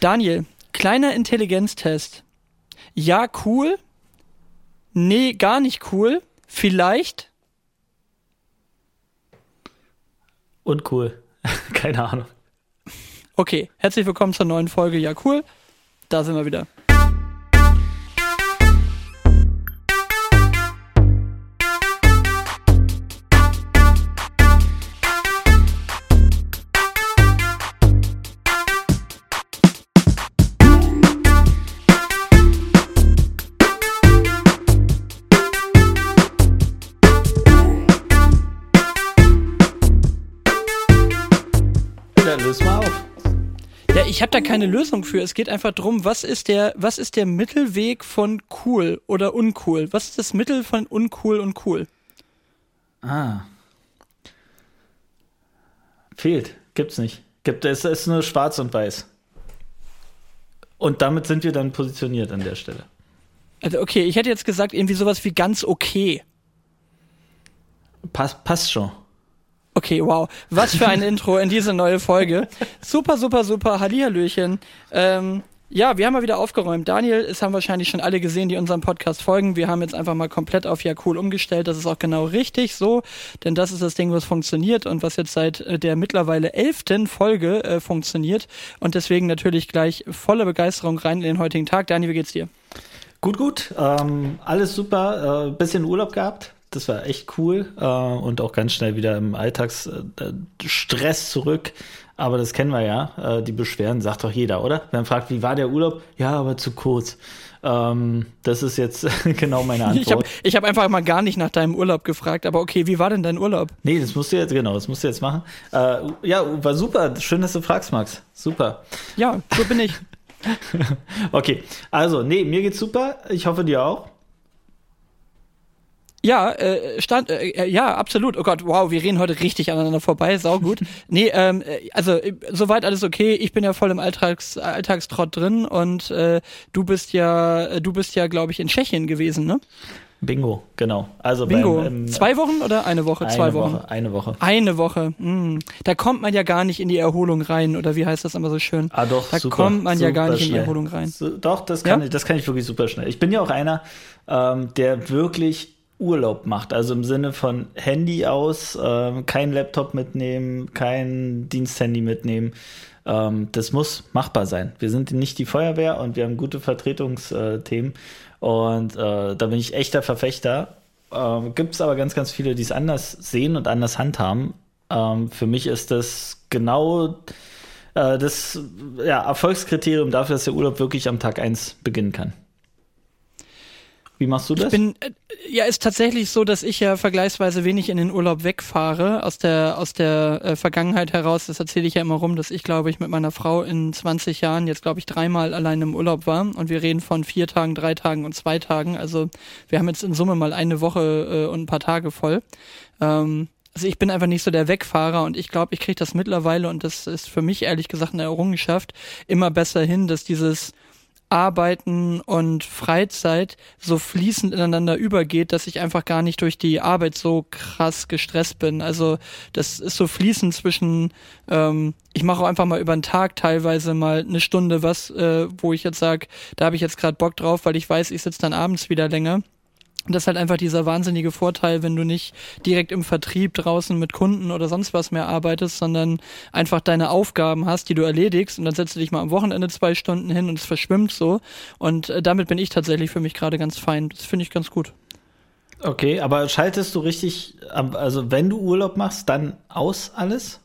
Daniel, kleiner Intelligenztest. Ja, cool. Nee, gar nicht cool. Vielleicht. Uncool. Keine Ahnung. Okay, herzlich willkommen zur neuen Folge. Ja, cool. Da sind wir wieder. Lösung für. Es geht einfach drum, was ist der, was ist der Mittelweg von cool oder uncool? Was ist das Mittel von uncool und cool? Ah. Fehlt. Gibt's nicht. Gibt, es ist nur schwarz und weiß. Und damit sind wir dann positioniert an der Stelle. Also okay, ich hätte jetzt gesagt irgendwie sowas wie ganz okay. Pass, passt schon. Okay, wow. Was für ein Intro in diese neue Folge. Super, super, super. Hallihallöchen. Ähm, ja, wir haben mal wieder aufgeräumt. Daniel, es haben wahrscheinlich schon alle gesehen, die unserem Podcast folgen. Wir haben jetzt einfach mal komplett auf Ja cool umgestellt. Das ist auch genau richtig so, denn das ist das Ding, was funktioniert und was jetzt seit äh, der mittlerweile elften Folge äh, funktioniert. Und deswegen natürlich gleich volle Begeisterung rein in den heutigen Tag. Daniel, wie geht's dir? Gut, gut. Ähm, alles super. Äh, bisschen Urlaub gehabt. Das war echt cool. Äh, und auch ganz schnell wieder im Alltagsstress zurück. Aber das kennen wir ja. Äh, die Beschwerden sagt doch jeder, oder? Wenn man fragt, wie war der Urlaub? Ja, aber zu kurz. Ähm, das ist jetzt genau meine Antwort. Ich habe hab einfach mal gar nicht nach deinem Urlaub gefragt, aber okay, wie war denn dein Urlaub? Nee, das musst du jetzt, genau, das musst du jetzt machen. Äh, ja, war super. Schön, dass du fragst, Max. Super. Ja, so bin ich. okay, also, nee, mir geht's super. Ich hoffe, dir auch. Ja, äh, stand, äh, ja, absolut. Oh Gott, wow, wir reden heute richtig aneinander vorbei, saugut. nee, ähm, äh, also äh, soweit alles okay. Ich bin ja voll im Alltags, Alltagstrott drin und äh, du bist ja, äh, du bist ja, glaube ich, in Tschechien gewesen, ne? Bingo, genau. Also Bingo. Beim, ähm, Zwei Wochen oder eine Woche? eine Zwei Wochen. Woche, eine Woche. Eine Woche. Hm. Da kommt man ja gar nicht in die Erholung rein, oder wie heißt das immer so schön? Ah, doch, Da super, kommt man ja gar nicht in die schnell. Erholung rein. So, doch, das kann, Ja? ich, das kann ich wirklich super schnell. Ich bin ja auch einer, ähm, der wirklich Urlaub macht. Also im Sinne von Handy aus, ähm, kein Laptop mitnehmen, kein Diensthandy mitnehmen. Ähm, das muss machbar sein. Wir sind nicht die Feuerwehr und wir haben gute Vertretungsthemen. Und äh, da bin ich echter Verfechter. Ähm, Gibt es aber ganz, ganz viele, die es anders sehen und anders handhaben. Ähm, für mich ist das genau äh, das ja, Erfolgskriterium dafür, dass der Urlaub wirklich am Tag 1 beginnen kann. Wie machst du das? Ich bin, äh, ja, ist tatsächlich so, dass ich ja vergleichsweise wenig in den Urlaub wegfahre aus der aus der äh, Vergangenheit heraus. Das erzähle ich ja immer rum, dass ich glaube ich mit meiner Frau in 20 Jahren jetzt glaube ich dreimal allein im Urlaub war und wir reden von vier Tagen, drei Tagen und zwei Tagen. Also wir haben jetzt in Summe mal eine Woche äh, und ein paar Tage voll. Ähm, also ich bin einfach nicht so der Wegfahrer und ich glaube, ich kriege das mittlerweile und das ist für mich ehrlich gesagt eine Errungenschaft immer besser hin, dass dieses Arbeiten und Freizeit so fließend ineinander übergeht, dass ich einfach gar nicht durch die Arbeit so krass gestresst bin. Also das ist so fließend zwischen, ähm, ich mache auch einfach mal über den Tag teilweise mal eine Stunde was, äh, wo ich jetzt sage, da habe ich jetzt gerade Bock drauf, weil ich weiß, ich sitze dann abends wieder länger. Und das ist halt einfach dieser wahnsinnige Vorteil, wenn du nicht direkt im Vertrieb draußen mit Kunden oder sonst was mehr arbeitest, sondern einfach deine Aufgaben hast, die du erledigst und dann setzt du dich mal am Wochenende zwei Stunden hin und es verschwimmt so. Und äh, damit bin ich tatsächlich für mich gerade ganz fein. Das finde ich ganz gut. okay, aber schaltest du richtig, also wenn du Urlaub machst, dann aus alles?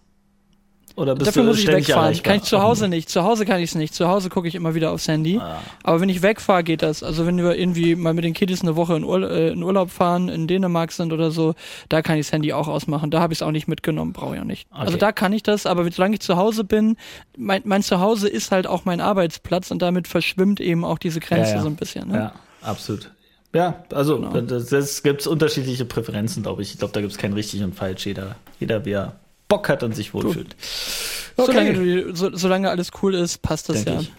Oder bist Dafür du muss ich wegfahren. Kann ich zu Hause nicht. Zu Hause kann ich es nicht. Zu Hause gucke ich immer wieder aufs Handy. Ah. Aber wenn ich wegfahre, geht das. Also wenn wir irgendwie mal mit den Kiddies eine Woche in, Urla äh, in Urlaub fahren, in Dänemark sind oder so, da kann ich das Handy auch ausmachen. Da habe ich es auch nicht mitgenommen, brauche ich auch nicht. Also Okay. da kann ich das, aber solange ich zu Hause bin, mein, mein Zuhause ist halt auch mein Arbeitsplatz und damit verschwimmt eben auch diese Grenze Ja, ja. so ein bisschen. Ne? Ja, absolut. Ja, also Genau. das, das gibt unterschiedliche Präferenzen, glaube ich. Ich glaube, da gibt es kein richtig und falsch. Jeder, jeder, wie er Bock hat und sich wohlfühlt. Solange, du, so, solange alles cool ist, passt das Denke ja. ich.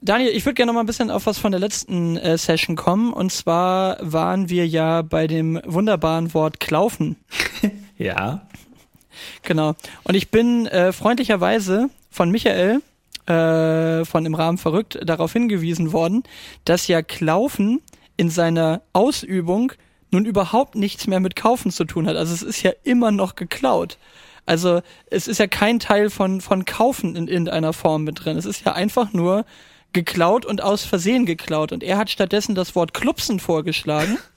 Daniel, ich würde gerne noch mal ein bisschen auf was von der letzten äh, Session kommen. Und zwar waren wir ja bei dem wunderbaren Wort Klaufen. Ja. Genau. Und ich bin äh, freundlicherweise von Michael äh, von im Rahmen verrückt darauf hingewiesen worden, dass ja Klaufen in seiner Ausübung nun überhaupt nichts mehr mit Kaufen zu tun hat. Also es ist ja immer noch geklaut. Also es ist ja kein Teil von, von Kaufen in irgendeiner Form mit drin. Es ist ja einfach nur geklaut und aus Versehen geklaut. Und er hat stattdessen das Wort Klupsen vorgeschlagen.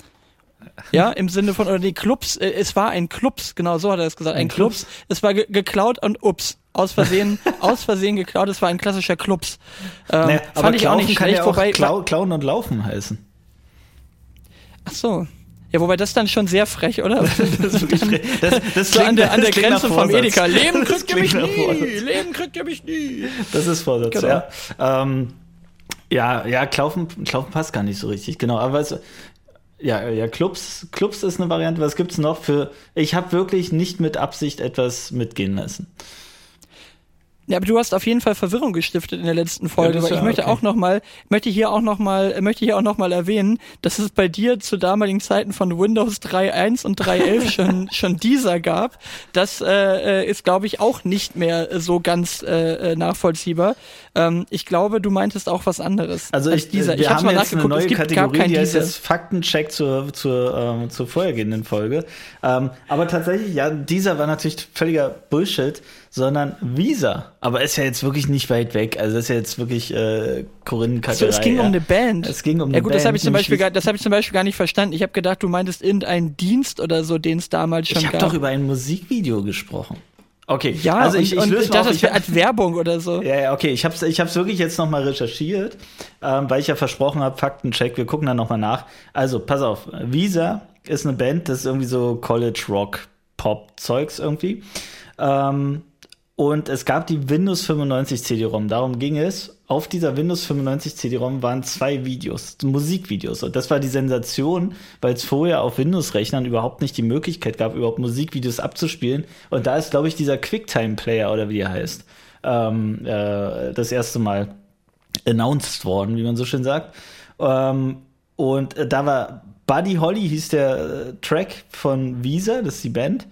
Ja, im Sinne von, oder nee, Clubs, äh, es war ein Clubs, genau so hat er es gesagt, ein, ein Clubs. Clubs. Es war ge geklaut und ups, aus Versehen, aus Versehen geklaut, es war ein klassischer Clubs. Ähm, naja, fand ich auch nicht schlecht, ja auch wobei. Klau klauen und laufen heißen. Ach so. Ja, wobei das dann schon sehr frech, oder? Das, das, das, das so an der, an der Grenze vom Edeka. Leben kriegt ihr mich nie! Leben kriegt ihr mich nie! Das ist Vorsatz, genau. ja. Ähm, ja, ja, Klaufen, Klaufen passt gar nicht so richtig, genau. Aber es, ja, ja, Clubs, Clubs ist eine Variante. Was gibt's noch für? Ich habe wirklich nicht mit Absicht etwas mitgehen lassen. Ja, aber du hast auf jeden Fall Verwirrung gestiftet in der letzten Folge, ja, weil ich ja, möchte okay. auch noch mal, möchte hier auch noch mal, möchte hier auch noch mal erwähnen, dass es bei dir zu damaligen Zeiten von Windows 3.1 und 3.11 schon schon dieser gab. Das äh, ist, glaube ich, auch nicht mehr so ganz äh, nachvollziehbar. Ähm, ich glaube, du meintest auch was anderes. Also ich, dieser. Wir ich haben mal jetzt eine neue Kategorie, die heißt jetzt Faktencheck zur zur ähm, zur vorhergehenden Folge. Ähm, aber tatsächlich, ja, dieser war natürlich völliger Bullshit sondern Visa. Aber ist ja jetzt wirklich nicht weit weg. Also das ist ja jetzt wirklich äh, Korinenkackerei. So, es ging ja. um eine Band. Es ging um eine ja, gut, Band. Das habe ich zum Beispiel, gar, das habe ich zum Beispiel gar nicht verstanden. Ich habe gedacht, du meintest irgendeinen Dienst oder so, den es damals schon ich hab gab. Ich habe doch über ein Musikvideo gesprochen. Okay, ja, also ich, und, ich löse und das ist als Werbung oder so. Ja, ja, okay, ich habe ich hab's wirklich jetzt nochmal recherchiert, ähm, weil ich ja versprochen habe, Faktencheck, wir gucken dann nochmal nach. Also, pass auf, Visa ist eine Band, das ist irgendwie so College Rock Pop Zeugs irgendwie. Ähm, und es gab die Windows 95 CD-ROM. Darum ging es. Auf dieser Windows 95 CD-ROM waren zwei Videos, Musikvideos. Und das war die Sensation, weil es vorher auf Windows-Rechnern überhaupt nicht die Möglichkeit gab, überhaupt Musikvideos abzuspielen. Und da ist, glaube ich, dieser QuickTime-Player oder wie er heißt, ähm, äh, das erste Mal announced worden, wie man so schön sagt. Ähm, und äh, da war Buddy Holly hieß der äh, Track von Visa, das ist die Band.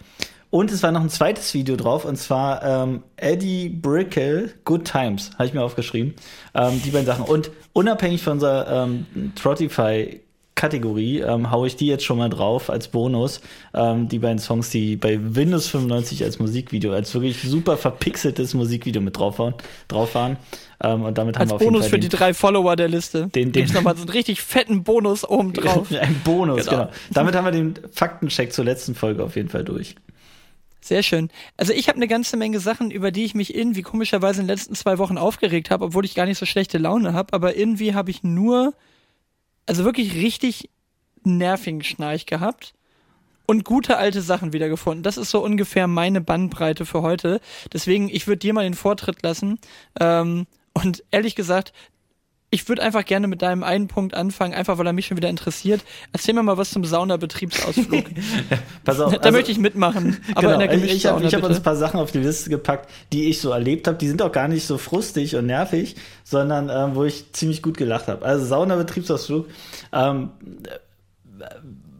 Und es war noch ein zweites Video drauf, und zwar ähm, Eddie Brickell, Good Times, habe ich mir aufgeschrieben. Ähm, die beiden Sachen. Und unabhängig von unserer ähm, Trotify Kategorie ähm, haue ich die jetzt schon mal drauf als Bonus. Ähm, die beiden Songs, die bei Windows 95 als Musikvideo, als wirklich super verpixeltes Musikvideo mit drauf waren. Drauf waren. Ähm, und damit als haben wir Bonus für die drei Follower der Liste. Den, den nochmal so einen richtig fetten Bonus oben drauf. Ein Bonus, genau. genau. Damit haben wir den Faktencheck zur letzten Folge auf jeden Fall durch. Sehr schön. Also ich habe eine ganze Menge Sachen, über die ich mich irgendwie komischerweise in den letzten zwei Wochen aufgeregt habe, obwohl ich gar nicht so schlechte Laune habe. Aber irgendwie habe ich nur, also wirklich richtig nervigen Schnarch gehabt und gute alte Sachen wiedergefunden. Das ist so ungefähr meine Bandbreite für heute. Deswegen, ich würde dir mal den Vortritt lassen. Ähm, und ehrlich gesagt, ich würde einfach gerne mit deinem einen Punkt anfangen, einfach weil er mich schon wieder interessiert. Erzähl mir mal was zum Saunabetriebsausflug. Pass auf, da also, möchte ich mitmachen. Aber genau, in der ich habe hab uns ein paar Sachen auf die Liste gepackt, die ich so erlebt habe. Die sind auch gar nicht so frustig und nervig, sondern ähm, wo ich ziemlich gut gelacht habe. Also Saunabetriebsausflug. Ähm,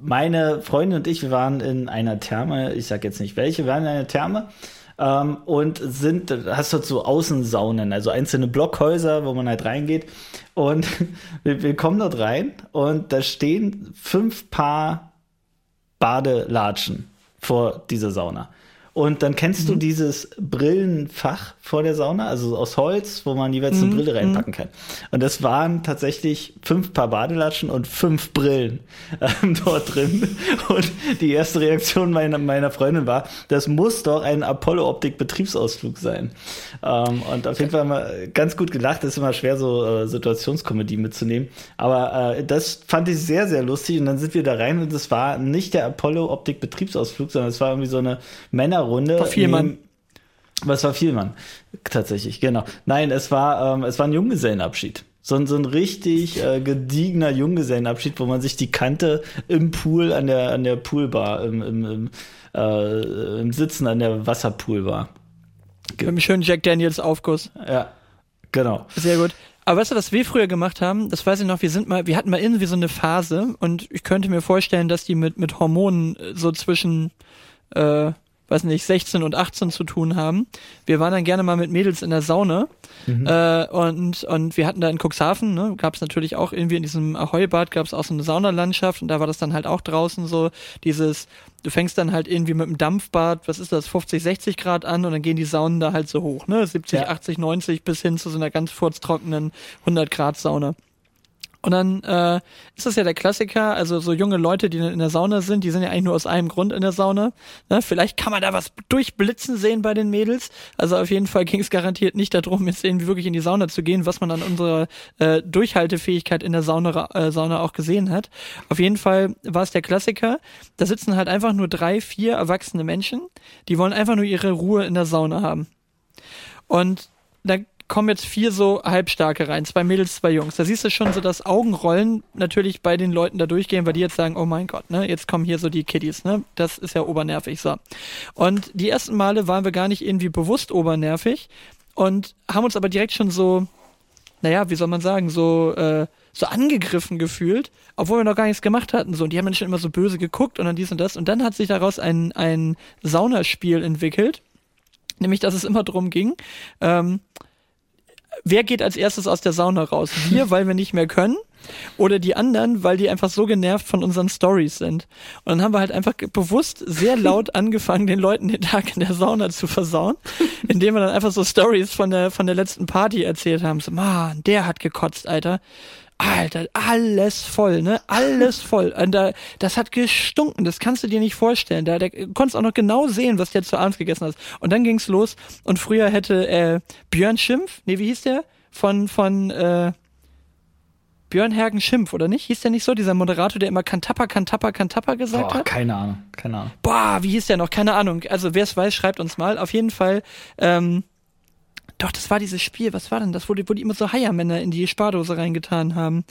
meine Freundin und ich, wir waren in einer Therme, ich sag jetzt nicht welche, wir waren in einer Therme ähm, und sind, hast dort so Außensaunen, also einzelne Blockhäuser, wo man halt reingeht. Und wir, wir kommen dort rein und da stehen fünf Paar Badelatschen vor dieser Sauna. Und dann kennst mhm. du dieses Brillenfach vor der Sauna, also aus Holz, wo man jeweils eine mhm. Brille reinpacken mhm. kann. Und das waren tatsächlich fünf Paar Badelatschen und fünf Brillen ähm, dort drin. Und die erste Reaktion meiner, meiner Freundin war, das muss doch ein Apollo-Optik-Betriebsausflug sein. Ähm, und auf jeden Fall wir ganz gut gelacht. Das ist immer schwer, so äh, Situationskomödie mitzunehmen. Aber äh, das fand ich sehr, sehr lustig. Und dann sind wir da rein und es war nicht der Apollo-Optik-Betriebsausflug, sondern es war irgendwie so eine Männer Runde. War Vielmann. Was war Vielmann? Tatsächlich, genau. Nein, es war, ähm, es war ein Junggesellenabschied. So ein, so ein richtig äh, gediegener Junggesellenabschied, wo man sich die Kante im Pool an der, an der Poolbar, im, im, im, äh, im Sitzen an der Wasserpoolbar. Mit einem schönen Jack Daniels Aufguss. Ja, genau. Sehr gut. Aber weißt du, was wir früher gemacht haben? Das weiß ich noch, wir sind mal, wir hatten mal irgendwie so eine Phase und ich könnte mir vorstellen, dass die mit, mit Hormonen so zwischen äh, weiß nicht, 16 und 18 zu tun haben. Wir waren dann gerne mal mit Mädels in der Sauna mhm. äh, und, und wir hatten da in Cuxhaven, ne, gab es natürlich auch irgendwie in diesem Ahoi-Bad gab es auch so eine Saunalandschaft und da war das dann halt auch draußen so dieses, du fängst dann halt irgendwie mit dem Dampfbad, was ist das, 50, 60 Grad an und dann gehen die Saunen da halt so hoch, ne, 70, ja. 80, 90 bis hin zu so einer ganz furztrockenen 100 Grad Sauna. Und dann äh, ist das ja der Klassiker, also so junge Leute, die in der Sauna sind, die sind ja eigentlich nur aus einem Grund in der Sauna. Ne? Vielleicht kann man da was durchblitzen sehen bei den Mädels. Also auf jeden Fall ging es garantiert nicht darum, jetzt irgendwie wirklich in die Sauna zu gehen, was man an unserer äh, Durchhaltefähigkeit in der Sauna, äh, Sauna auch gesehen hat. Auf jeden Fall war es der Klassiker. Da sitzen halt einfach nur drei, vier erwachsene Menschen, die wollen einfach nur ihre Ruhe in der Sauna haben. Und da kommen jetzt vier so Halbstarke rein, zwei Mädels, zwei Jungs. Da siehst du schon so das Augenrollen natürlich bei den Leuten da durchgehen, weil die jetzt sagen, oh mein Gott, ne, jetzt kommen hier so die Kiddies, ne? Das ist ja obernervig so. Und die ersten Male waren wir gar nicht irgendwie bewusst obernervig und haben uns aber direkt schon so, naja, wie soll man sagen, so, äh, so angegriffen gefühlt, obwohl wir noch gar nichts gemacht hatten. So, und die haben dann schon immer so böse geguckt und dann dies und das. Und dann hat sich daraus ein, ein Saunaspiel entwickelt. Nämlich, dass es immer drum ging, ähm, wer geht als erstes aus der Sauna raus? Wir, weil wir nicht mehr können? Oder die anderen, weil die einfach so genervt von unseren Stories sind. Und dann haben wir halt einfach bewusst sehr laut angefangen, den Leuten den Tag in der Sauna zu versauen, indem wir dann einfach so Stories von der, von der letzten Party erzählt haben. So, man, der hat gekotzt, Alter. Alter, alles voll, ne? Alles voll. Und da, das hat gestunken, das kannst du dir nicht vorstellen. Da, da konntest auch noch genau sehen, was der zu abends gegessen hat. Und dann ging's los und früher hätte äh, Björn Schimpf, nee, wie hieß der? Von, von äh, Björn Hergen Schimpf, oder nicht? Hieß der nicht so? Dieser Moderator, der immer Kantappa, Kantappa, Kantappa gesagt Boah, hat? keine Ahnung, keine Ahnung. Boah, wie hieß der noch? Keine Ahnung. Also wer es weiß, schreibt uns mal. Auf jeden Fall, ähm, doch, das war dieses Spiel. Was war denn das, wo die, wo die immer so Heiermänner in die Spardose reingetan haben?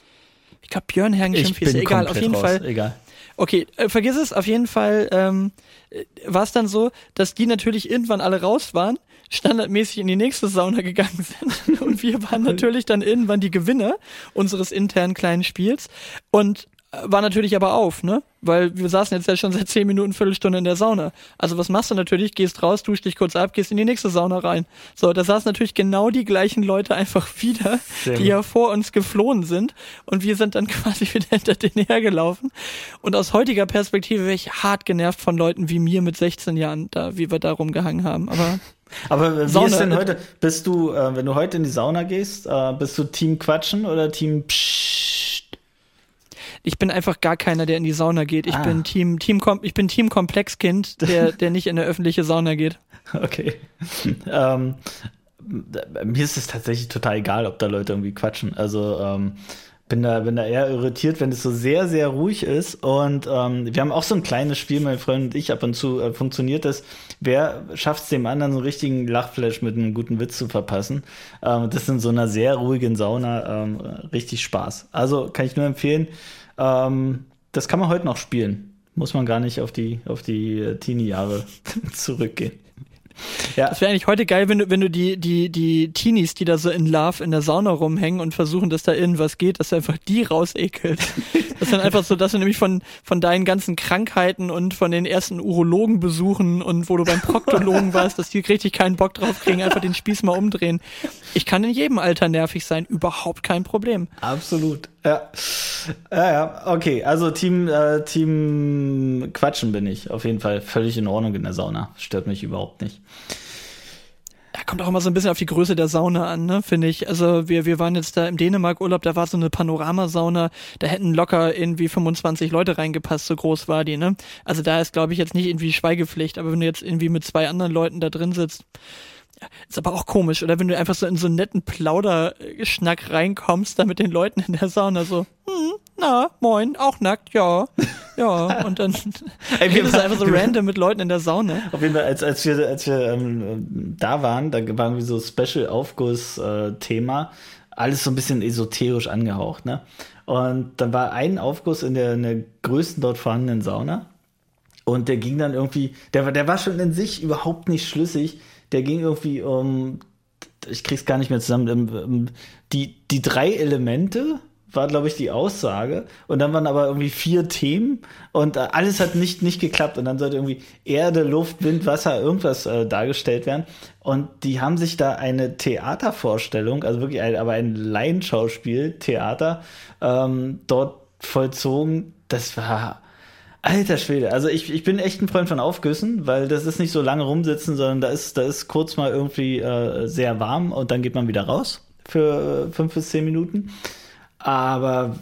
Ich glaube, Björn Herrenschimpf ist egal. Auf jeden raus. Fall. Egal. Okay, äh, vergiss es. Auf jeden Fall ähm, äh, war es dann so, dass die natürlich irgendwann alle raus waren, standardmäßig in die nächste Sauna gegangen sind. Und wir waren natürlich dann irgendwann die Gewinner unseres internen kleinen Spiels. Und war natürlich aber auf, ne? Weil wir saßen jetzt ja schon seit zehn Minuten, Viertelstunde in der Sauna. Also was machst du natürlich? Gehst raus, duschst dich kurz ab, gehst in die nächste Sauna rein. So, da saßen natürlich genau die gleichen Leute einfach wieder, Sehr die ja vor uns geflohen sind. Und wir sind dann quasi wieder hinter denen hergelaufen. Und aus heutiger Perspektive wäre ich hart genervt von Leuten wie mir mit 16 Jahren, da, wie wir da rumgehangen haben. Aber aber wie Sauna, ist denn heute? Bist du, äh, wenn du heute in die Sauna gehst, äh, bist du Team Quatschen oder Team Psch? Ich bin einfach gar keiner, der in die Sauna geht. Ich ah. bin Team, Team, ich bin Team Komplexkind, der, der nicht in eine öffentliche Sauna geht. Okay. ähm, mir ist es tatsächlich total egal, ob da Leute irgendwie quatschen. Also ähm, bin da, bin da eher irritiert, wenn es so sehr, sehr ruhig ist. Und ähm, wir haben auch so ein kleines Spiel, mein Freund und ich, ab und zu äh, funktioniert das. Wer schafft es dem anderen so einen richtigen Lachflash mit einem guten Witz zu verpassen? Ähm, das ist in so einer sehr ruhigen Sauna ähm, richtig Spaß. Also kann ich nur empfehlen, ähm, das kann man heute noch spielen. Muss man gar nicht auf die, auf die äh, Teenie-Jahre zurückgehen. Ja. Das wäre eigentlich heute geil, wenn du, wenn du die, die, die Teenies, die da so in Love in der Sauna rumhängen und versuchen, dass da irgendwas geht, dass du einfach die rausekelt. Das ist dann einfach so, dass du nämlich von, von deinen ganzen Krankheiten und von den ersten Urologenbesuchen und wo du beim Proktologen warst, dass die richtig keinen Bock drauf kriegen, einfach den Spieß mal umdrehen. Ich kann in jedem Alter nervig sein, überhaupt kein Problem. Absolut. Ja. Ja, ja, okay. Also Team, äh, Team Quatschen bin ich. Auf jeden Fall völlig in Ordnung in der Sauna. Stört mich überhaupt nicht. Ja, kommt auch immer so ein bisschen auf die Größe der Sauna an, ne, finde ich. Also wir, wir waren jetzt da im Dänemark-Urlaub, da war so eine Panoramasauna, da hätten locker irgendwie 25 Leute reingepasst, so groß war die, ne? Also da ist, glaube ich, jetzt nicht irgendwie Schweigepflicht, aber wenn du jetzt irgendwie mit zwei anderen Leuten da drin sitzt, ist aber auch komisch, oder wenn du einfach so in so einen netten Plauderschnack reinkommst, da mit den Leuten in der Sauna so, hm, na, moin, auch nackt, ja. Ja, und dann Ey, wir waren einfach so random mit Leuten in der Sauna. Auf jeden Fall, als, als wir, als wir ähm, da waren, da waren wir so Special-Aufguss-Thema, äh, alles so ein bisschen esoterisch angehaucht, ne? Und dann war ein Aufguss in der, in der größten dort vorhandenen Sauna. Und der ging dann irgendwie, der, der war schon in sich überhaupt nicht schlüssig der ging irgendwie um, ich krieg's gar nicht mehr zusammen, die, die drei Elemente war, glaube ich, die Aussage. Und dann waren aber irgendwie vier Themen und äh, alles hat nicht, nicht geklappt. Und dann sollte irgendwie Erde, Luft, Wind, Wasser, irgendwas äh, dargestellt werden. Und die haben sich da eine Theatervorstellung, also wirklich ein, aber ein Laienschauspiel, Theater, ähm, dort vollzogen. Das war. Alter Schwede, also ich, ich bin echt ein Freund von Aufgüssen, weil das ist nicht so lange rumsitzen, sondern da ist, da ist kurz mal irgendwie äh, sehr warm und dann geht man wieder raus für äh, fünf bis zehn Minuten. Aber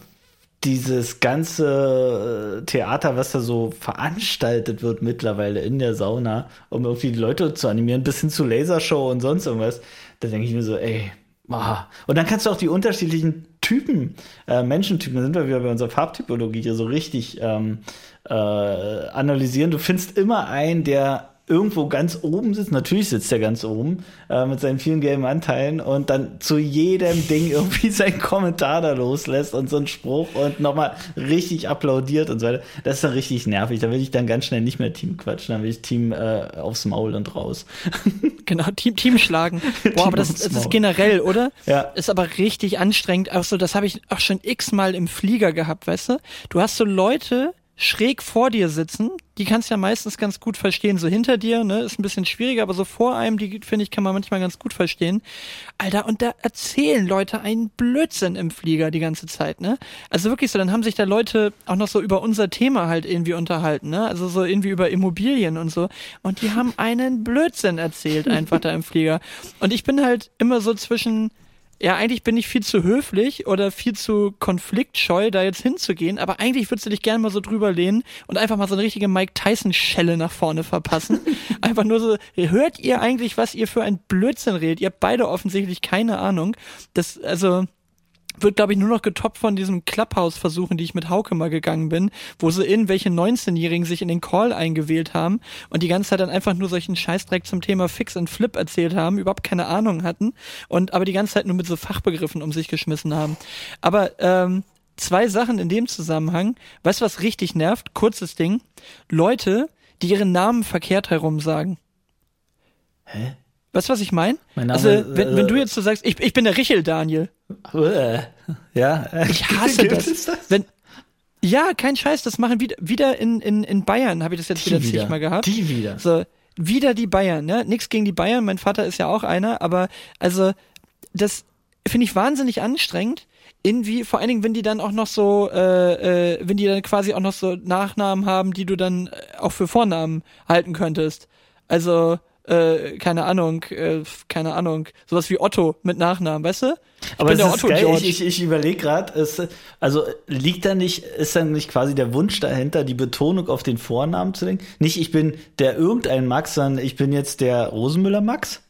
dieses ganze äh, Theater, was da so veranstaltet wird mittlerweile in der Sauna, um irgendwie die Leute zu animieren, bis hin zu Lasershow und sonst irgendwas, da denke ich mir so, ey, oh. und dann kannst du auch die unterschiedlichen Typen, äh, Menschentypen, da sind wir wieder bei unserer Farbtypologie hier so richtig ähm, äh, analysieren. Du findest immer einen, der irgendwo ganz oben sitzt, natürlich sitzt er ganz oben äh, mit seinen vielen gelben Anteilen und dann zu jedem Ding irgendwie seinen Kommentar da loslässt und so einen Spruch und nochmal richtig applaudiert und so weiter. Das ist dann richtig nervig. Da will ich dann ganz schnell nicht mehr Team quatschen, dann will ich Team äh, aufs Maul und raus. genau, Team, Team schlagen. Boah, Team aber das, das ist generell, oder? Ja. Ist aber richtig anstrengend. Auch so, das habe ich auch schon x-mal im Flieger gehabt, weißt du? Du hast so Leute, schräg vor dir sitzen, die kannst du ja meistens ganz gut verstehen. So hinter dir, ne, ist ein bisschen schwieriger, aber so vor einem, die finde ich, kann man manchmal ganz gut verstehen. Alter, und da erzählen Leute einen Blödsinn im Flieger die ganze Zeit, ne? Also wirklich so, dann haben sich da Leute auch noch so über unser Thema halt irgendwie unterhalten, ne? Also so irgendwie über Immobilien und so. Und die haben einen Blödsinn erzählt einfach da im Flieger. Und ich bin halt immer so zwischen, ja, eigentlich bin ich viel zu höflich oder viel zu konfliktscheu, da jetzt hinzugehen, aber eigentlich würdest du dich gerne mal so drüber lehnen und einfach mal so eine richtige Mike Tyson-Schelle nach vorne verpassen. einfach nur so, hört ihr eigentlich, was ihr für ein Blödsinn redet? Ihr habt beide offensichtlich keine Ahnung. Das, also, wird, glaube ich, nur noch getoppt von diesen Clubhouse-Versuchen, die ich mit Hauke mal gegangen bin, wo so irgendwelche 19-Jährigen sich in den Call eingewählt haben und die ganze Zeit dann einfach nur solchen Scheißdreck zum Thema Fix and Flip erzählt haben, überhaupt keine Ahnung hatten und aber die ganze Zeit nur mit so Fachbegriffen um sich geschmissen haben. Aber ähm, zwei Sachen in dem Zusammenhang. Weißt du, was richtig nervt? Kurzes Ding. Leute, die ihren Namen verkehrt herum sagen. Hä? Weißt du, was ich meine? Mein also, wenn, wenn du jetzt so sagst, ich, ich bin der Richel Daniel. Ja. Ich hasse das. das. Wenn, ja, kein Scheiß, das machen wieder, wieder in, in, in Bayern, habe ich das jetzt die wieder zigmal gehabt. Die wieder. So, wieder die Bayern, ne? Nix gegen die Bayern, mein Vater ist ja auch einer, aber also, das finde ich wahnsinnig anstrengend. Irgendwie, vor allen Dingen, wenn die dann auch noch so, äh, äh, wenn die dann quasi auch noch so Nachnamen haben, die du dann äh, auch für Vornamen halten könntest. Also, äh, keine Ahnung, äh, keine Ahnung, sowas wie Otto mit Nachnamen, weißt du? Ich Aber bin der Otto geil. George. Ich, ich, ich überlege gerade, also liegt da nicht, ist dann nicht quasi der Wunsch dahinter, die Betonung auf den Vornamen zu legen? Nicht, ich bin der irgendein Max, sondern ich bin jetzt der Rosenmüller Max?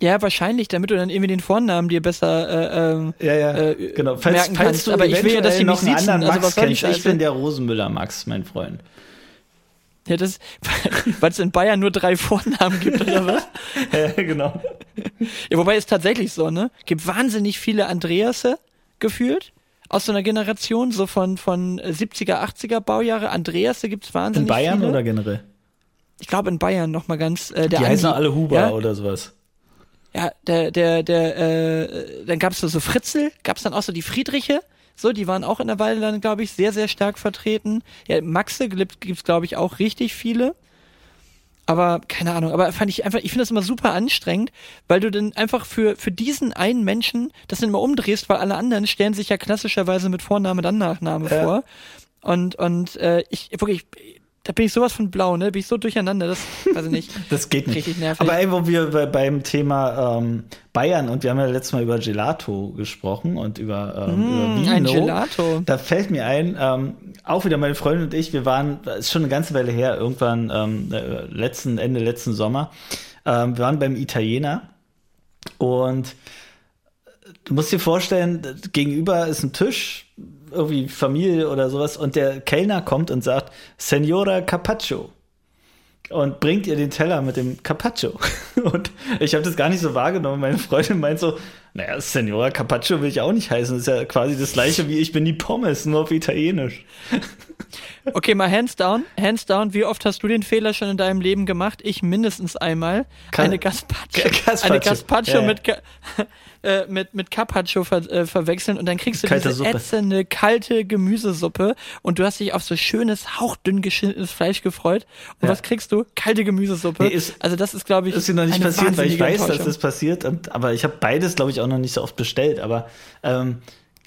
Ja, wahrscheinlich, damit du dann irgendwie den Vornamen dir besser äh, ähm, ja, ja, äh, genau. Falls, merken falls kannst. Du Aber ich will ja, dass die noch mich einen anderen also, Max also, kennst. Ich bin der Rosenmüller Max, mein Freund. Ja, das, weil es in Bayern nur drei Vornamen gibt, oder was? ja, genau. Ja, wobei es tatsächlich so, ne? Gibt wahnsinnig viele Andreasse gefühlt aus so einer Generation, so von, von 70er, 80er Baujahre. Andreasse gibt's wahnsinnig viele. In Bayern viele. oder generell? Ich glaube in Bayern noch mal ganz. Äh, der Die heißen alle Huber ja? oder sowas. Ja, der, der, der, äh, dann gab's so, so Fritzel, gab's dann auch so die Friedriche. So, die waren auch in der Weile dann, glaube ich, sehr, sehr stark vertreten. Ja, Maxe gibt es, glaube ich, auch richtig viele. Aber keine Ahnung, aber fand ich einfach, ich finde das immer super anstrengend, weil du dann einfach für, für diesen einen Menschen das dann immer umdrehst, weil alle anderen stellen sich ja klassischerweise mit Vorname dann Nachname ja. vor. Und, und äh, ich wirklich, da bin ich sowas von blau, ne? Bin ich so durcheinander, das weiß ich nicht. das geht nicht. Richtig nervig. Aber ey, wo wir beim Thema ähm, Bayern und wir haben ja letztes Mal über Gelato gesprochen und über, ähm, mm, über Vino. Ein Gelato. Da fällt mir ein, ähm, auch wieder meine Freundin und ich, wir waren, das ist schon eine ganze Weile her, irgendwann ähm, äh, letzten, Ende letzten Sommer, ähm, wir waren beim Italiener und du musst dir vorstellen, gegenüber ist ein Tisch, irgendwie Familie oder sowas und der Kellner kommt und sagt, Senora Carpaccio und bringt ihr den Teller mit dem Carpaccio. Und ich habe das gar nicht so wahrgenommen. Meine Freundin meint so, Naja, Senora Carpaccio will ich auch nicht heißen. Das ist ja quasi das gleiche wie ich bin die Pommes, nur auf Italienisch. Okay, mal hands down. Hands down, wie oft hast du den Fehler schon in deinem Leben gemacht? Ich mindestens einmal. Ka eine Gazpacho. Eine Gazpacho Ja, ja. mit, äh, mit, mit Carpaccio ver äh, verwechseln und dann kriegst du Kalte diese Suppe. ätzende, kalte Gemüsesuppe und du hast dich auf so schönes, hauchdünn geschnittenes Fleisch gefreut. Und Ja. was kriegst du? Kalte Gemüsesuppe. Nee, ist- also das ist, glaube ich, Das ist mir noch nicht passiert, weil ich weiß, dass das passiert. Aber ich habe beides, glaube ich, auch noch nicht so oft bestellt. Aber ähm,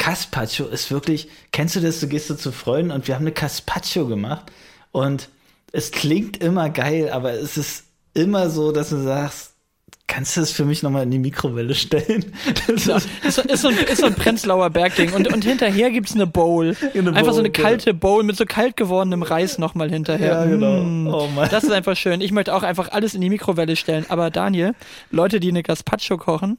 Caspacho ist wirklich, kennst du das? Du gehst so zu Freunden und wir haben eine Caspacho gemacht. Und es klingt immer geil, aber es ist immer so, dass du sagst, kannst du das für mich nochmal in die Mikrowelle stellen? Das Ja, ist, ist, so- so ein, ist so ein Prenzlauer Bergding. Und, und hinterher gibt's eine Bowl. Eine einfach so Bowl, eine genau. kalte Bowl mit so kalt gewordenem Reis nochmal hinterher. Ja, genau. Mm, Oh Mann. Das ist einfach schön. Ich möchte auch einfach alles in die Mikrowelle stellen. Aber Daniel, Leute, die eine Gazpacho kochen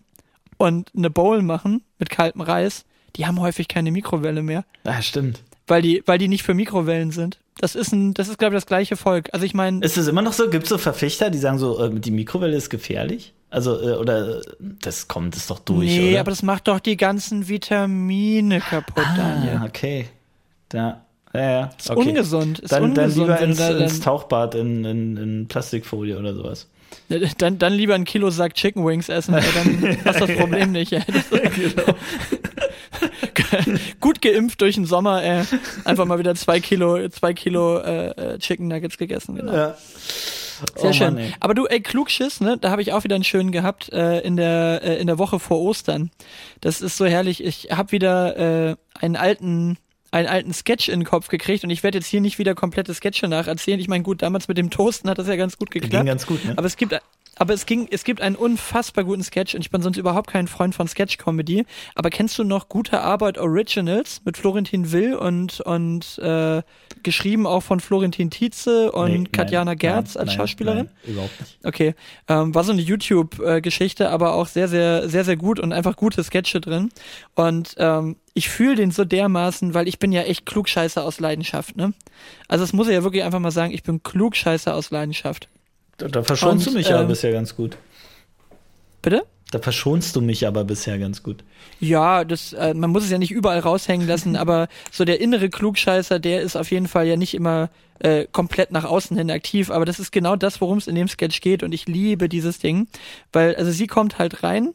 und eine Bowl machen mit kaltem Reis, die haben häufig keine Mikrowelle mehr. ah, stimmt. Weil die, weil die nicht für Mikrowellen sind. Das ist ein, das ist, glaube ich, das gleiche Volk. Also ich meine, Ist es immer noch so? Gibt es so Verfechter, die sagen so, äh, die Mikrowelle ist gefährlich? Also, äh, oder das kommt es doch durch, nee, oder? aber das macht doch die ganzen Vitamine kaputt, Daniel. Ah, okay. Da, ja, ja. Ist okay. ungesund. Ist Dann, dann ungesund, lieber wenn du ins, da ins dann- Tauchbad in, in, in Plastikfolie oder sowas. Dann, dann lieber ein Kilo Sack Chicken Wings essen, ey, dann hast du das Problem nicht. Ey. Das Genau. Gut geimpft durch den Sommer, ey. Einfach mal wieder zwei Kilo, zwei Kilo äh, äh, Chicken Nuggets gegessen. Genau. Ja. Sehr oh schön. Mann. Aber du, ey, Klugschiss, ne? Da habe ich auch wieder einen schönen gehabt äh, in der äh, in der Woche vor Ostern. Das ist so herrlich. Ich habe wieder äh, einen alten einen alten Sketch in den Kopf gekriegt und ich werde jetzt hier nicht wieder komplette Sketche nacherzählen. Ich meine, gut, damals mit dem Toasten hat das ja ganz gut Ging geklappt. ganz gut, ne? Aber es gibt, aber es ging, es gibt einen unfassbar guten Sketch und ich bin sonst überhaupt kein Freund von Sketch-Comedy. Aber kennst du noch Gute Arbeit Originals mit Florentin Will und, und äh, geschrieben auch von Florentin Tietze und Nee, nein, Katjana Gerz nein, als nein, Schauspielerin? Nein, überhaupt nicht. Okay, ähm, war so eine YouTube-Geschichte, aber auch sehr, sehr, sehr, sehr gut und einfach gute Sketche drin. Und ähm, ich fühle den so dermaßen, weil ich bin ja echt Klugscheißer aus Leidenschaft, ne? Also das muss ich ja wirklich einfach mal sagen, ich bin Klugscheißer aus Leidenschaft. Da, da verschonst Und, du mich aber ähm, bisher ganz gut. Bitte? Da verschonst du mich aber bisher ganz gut. Ja, das, äh, man muss es ja nicht überall raushängen lassen, aber so der innere Klugscheißer, der ist auf jeden Fall ja nicht immer äh, komplett nach außen hin aktiv, aber das ist genau das, worum es in dem Sketch geht und ich liebe dieses Ding, weil, also sie kommt halt rein,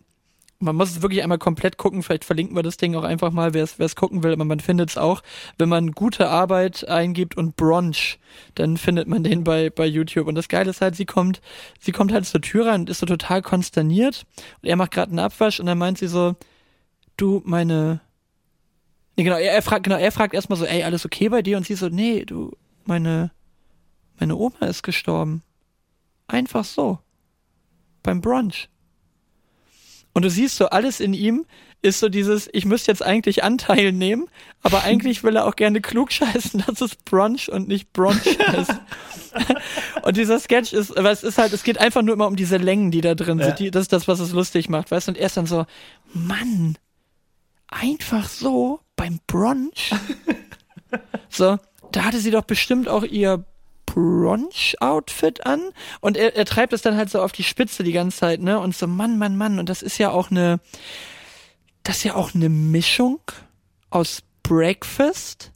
man muss es wirklich einmal komplett gucken, vielleicht verlinken wir das Ding auch einfach mal, wer es gucken will, aber man findet es auch, wenn man gute Arbeit eingibt und Brunch, dann findet man den bei, bei YouTube. Und das Geile ist halt, sie kommt, sie kommt halt zur Tür rein und ist so total konsterniert und er macht gerade einen Abwasch und dann meint sie so, du, meine. Nee, genau, er, er fragt, genau, er fragt erstmal so, ey, alles okay bei dir? Und sie so, nee, du, meine, meine Oma ist gestorben. Einfach so. Beim Brunch. Und du siehst so, alles in ihm ist so dieses, ich müsste jetzt eigentlich Anteil nehmen, aber eigentlich will er auch gerne klug scheißen, dass es Brunch und nicht Brunch ist. und dieser Sketch ist, aber es ist halt, es geht einfach nur immer um diese Längen, die da drin Ja. sind. Die, das ist das, was es lustig macht, weißt du? Und er ist dann so, Mann, einfach so beim Brunch? so, da hatte sie doch bestimmt auch ihr Brunch-Outfit an und er, er treibt es dann halt so auf die Spitze die ganze Zeit, ne? Und so, Mann, Mann, Mann. Und das ist ja auch eine, das ist ja auch eine Mischung aus Breakfast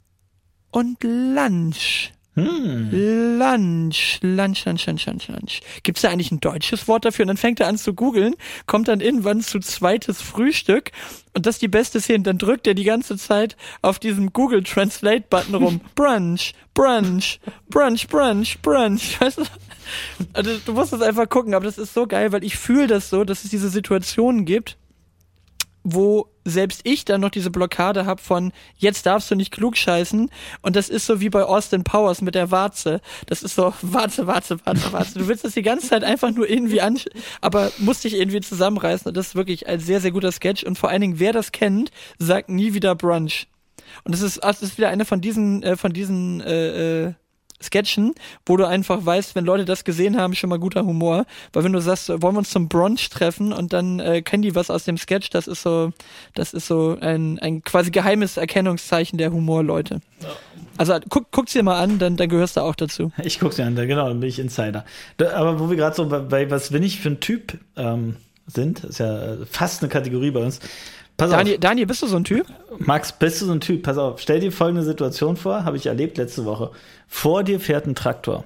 und Lunch. Hm. Lunch, Lunch, Lunch, Lunch, Lunch, Lunch. Gibt's da eigentlich ein deutsches Wort dafür? Und dann fängt er an zu googeln, kommt dann irgendwann zu zweites Frühstück und das ist die beste Szene. Dann drückt er die ganze Zeit auf diesem Google Translate Button rum. Brunch, Brunch, Brunch, Brunch, Brunch. Weißt du? Also du musst das einfach gucken, aber das ist so geil, weil ich fühle das so, dass es diese Situationen gibt, wo selbst ich dann noch diese Blockade habe von jetzt darfst du nicht klug scheißen und das ist so wie bei Austin Powers mit der Warze. Das ist so Warze, Warze, Warze, Warze. Du willst das die ganze Zeit einfach nur irgendwie an, aber musst dich irgendwie zusammenreißen und das ist wirklich ein sehr, sehr guter Sketch und vor allen Dingen, wer das kennt, sagt nie wieder Brunch. Und das ist, das ist wieder eine von diesen, äh, von diesen äh, äh, Sketchen, wo du einfach weißt, wenn Leute das gesehen haben, schon mal guter Humor. Weil wenn du sagst, wollen wir uns zum Brunch treffen und dann äh, kennen die was aus dem Sketch, das ist so, das ist so ein, ein quasi geheimes Erkennungszeichen der Humorleute. Also guck, guck's dir mal an, dann, dann gehörst du auch dazu. Ich guck's mir an, genau, dann bin ich Insider. Aber wo wir gerade so bei, bei, was bin ich für ein Typ, ähm, sind. Ist ja fast eine Kategorie bei uns. Pass Daniel, auf. Daniel, bist du so ein Typ? Max, bist du so ein Typ? Pass auf, stell dir folgende Situation vor, habe ich erlebt letzte Woche. Vor dir fährt ein Traktor.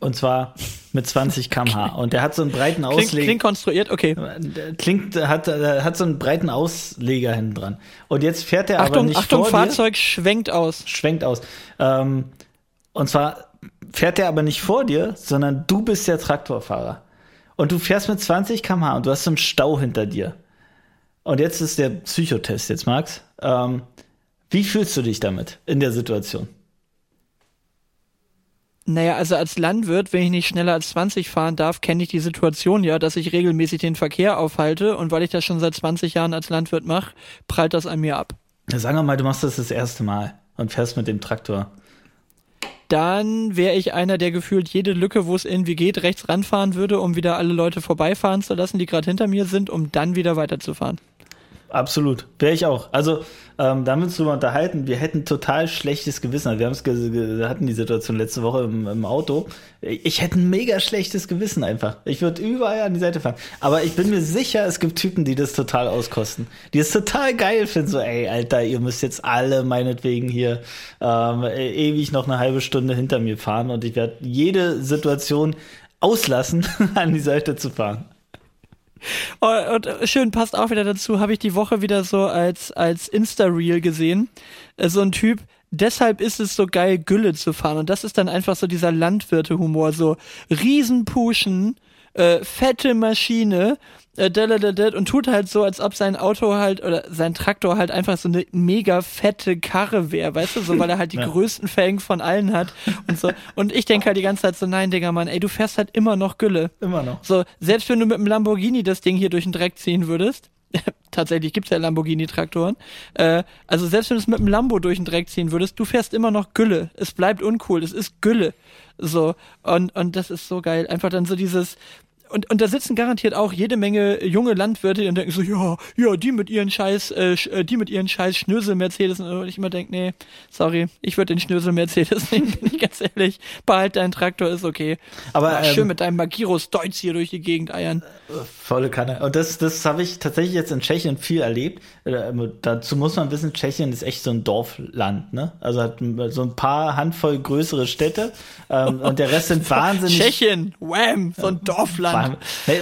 Und zwar mit 20 km/h. Und der hat so einen breiten Ausleger. Klingt, klingt konstruiert, okay. Klingt, hat, hat so einen breiten Ausleger hinten dran. Und jetzt fährt er Achtung, aber nicht Achtung, vor Fahrzeug dir. schwenkt aus. Schwenkt aus. Ähm, und zwar fährt er aber nicht vor dir, sondern du bist der Traktorfahrer. Und du fährst mit 20 km/h und du hast so einen Stau hinter dir. Und jetzt ist der Psychotest jetzt, Max. Ähm, wie fühlst du dich damit in der Situation? Naja, also als Landwirt, wenn ich nicht schneller als 20 fahren darf, kenne ich die Situation ja, dass ich regelmäßig den Verkehr aufhalte und weil ich das schon seit 20 Jahren als Landwirt mache, prallt das an mir ab. Ja, sagen wir mal, du machst das das erste Mal und fährst mit dem Traktor. Dann wäre ich einer, der gefühlt jede Lücke, wo es irgendwie geht, rechts ranfahren würde, um wieder alle Leute vorbeifahren zu lassen, die gerade hinter mir sind, um dann wieder weiterzufahren. Absolut. Wäre ich auch. Also, ähm, da haben wir uns drüber unterhalten. Wir hätten total schlechtes Gewissen. Wir wir hatten die Situation letzte Woche im, im, Auto. Ich hätte ein mega schlechtes Gewissen einfach. Ich würde überall an die Seite fahren. Aber ich bin mir sicher, es gibt Typen, die das total auskosten. Die es total geil finden. So, ey, Alter, ihr müsst jetzt alle meinetwegen hier ähm, ewig noch eine halbe Stunde hinter mir fahren und ich werde jede Situation auslassen, an die Seite zu fahren. Und, schön passt auch wieder dazu, habe ich die Woche wieder so als, als Insta-Reel gesehen. Äh, so ein Typ, deshalb ist es so geil, Gülle zu fahren. Und das ist dann einfach so dieser Landwirte-Humor, so Riesenpuschen, äh, fette Maschine äh, und tut halt so, als ob sein Auto halt oder sein Traktor halt einfach so eine mega fette Karre wäre, weißt du, so weil er halt die ja. größten Felgen von allen hat und so. Und ich denke halt die ganze Zeit so, nein, Digga, Mann, ey, du fährst halt immer noch Gülle. Immer noch. So, selbst wenn du mit einem Lamborghini das Ding hier durch den Dreck ziehen würdest, tatsächlich gibt's ja Lamborghini-Traktoren. Äh, also selbst wenn du es mit einem Lambo durch den Dreck ziehen würdest, du fährst immer noch Gülle. Es bleibt uncool, es ist Gülle. So, und, und das ist so geil. Einfach dann so dieses, und, und da sitzen garantiert auch jede Menge junge Landwirte die denken so, ja, ja, die mit ihren scheiß, äh, äh die mit ihren scheiß Schnösel-Mercedes. Und ich immer denke, nee, sorry, ich würde den Schnösel-Mercedes nehmen, bin ich ganz ehrlich. Behalt deinen Traktor, ist okay. Aber ähm, schön mit deinem Magiros Deutsch hier durch die Gegend eiern. Volle Kanne. Und das, das habe ich tatsächlich jetzt in Tschechien viel erlebt. Äh, dazu muss man wissen, Tschechien ist echt so ein Dorfland, ne? Also hat so ein paar Handvoll größere Städte ähm, und der Rest sind wahnsinnig. Tschechien, wham, so ein Dorfland.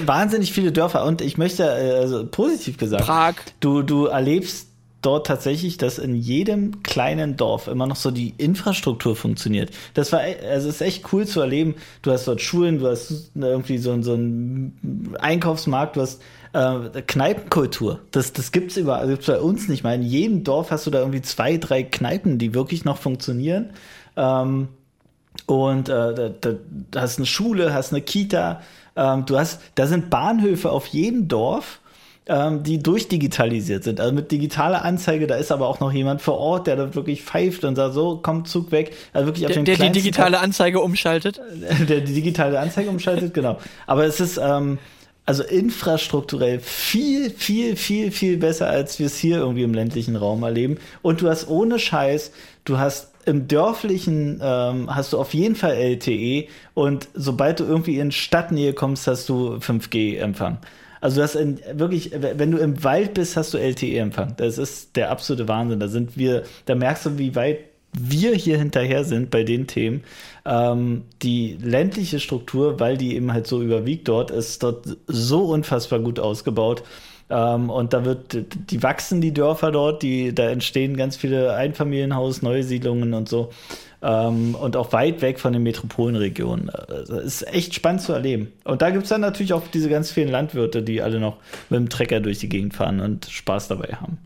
Wahnsinnig viele Dörfer und ich möchte, äh, also positiv gesagt, Prag. Du, du erlebst dort tatsächlich, dass in jedem kleinen Dorf immer noch so die Infrastruktur funktioniert. Das war, also es ist echt cool zu erleben. Du hast dort Schulen, du hast irgendwie so, so einen Einkaufsmarkt, du hast äh, Kneipenkultur. Das, das gibt's überall, also gibt's bei uns nicht mal. In jedem Dorf hast du da irgendwie zwei, drei Kneipen, die wirklich noch funktionieren. Ähm, und äh, da hast eine Schule, hast eine Kita, ähm, du hast, da sind Bahnhöfe auf jedem Dorf, ähm, die durchdigitalisiert sind. Also mit digitaler Anzeige, da ist aber auch noch jemand vor Ort, der da wirklich pfeift und sagt, so, kommt Zug weg. Also wirklich auf der, den der die digitale Anzeige umschaltet. Der die digitale Anzeige umschaltet, genau. Aber es ist, ähm, also infrastrukturell viel, viel, viel, viel besser, als wir es hier irgendwie im ländlichen Raum erleben. Und du hast ohne Scheiß, du hast im dörflichen ähm, hast du auf jeden Fall LTE und sobald du irgendwie in Stadtnähe kommst, hast du 5G-Empfang. Also du hast in, wirklich, wenn du im Wald bist, hast du LTE-Empfang. Das ist der absolute Wahnsinn. Da sind wir, da merkst du, wie weit wir hier hinterher sind bei den Themen. Ähm, die ländliche Struktur, weil die eben halt so überwiegt dort, ist dort so unfassbar gut ausgebaut. Ähm, und da wird, die wachsen die Dörfer dort, die, da entstehen ganz viele Einfamilienhaus, Neusiedlungen und so. Ähm, und auch weit weg von den Metropolenregionen. Also ist echt spannend zu erleben. Und da gibt es dann natürlich auch diese ganz vielen Landwirte, die alle noch mit dem Trecker durch die Gegend fahren und Spaß dabei haben.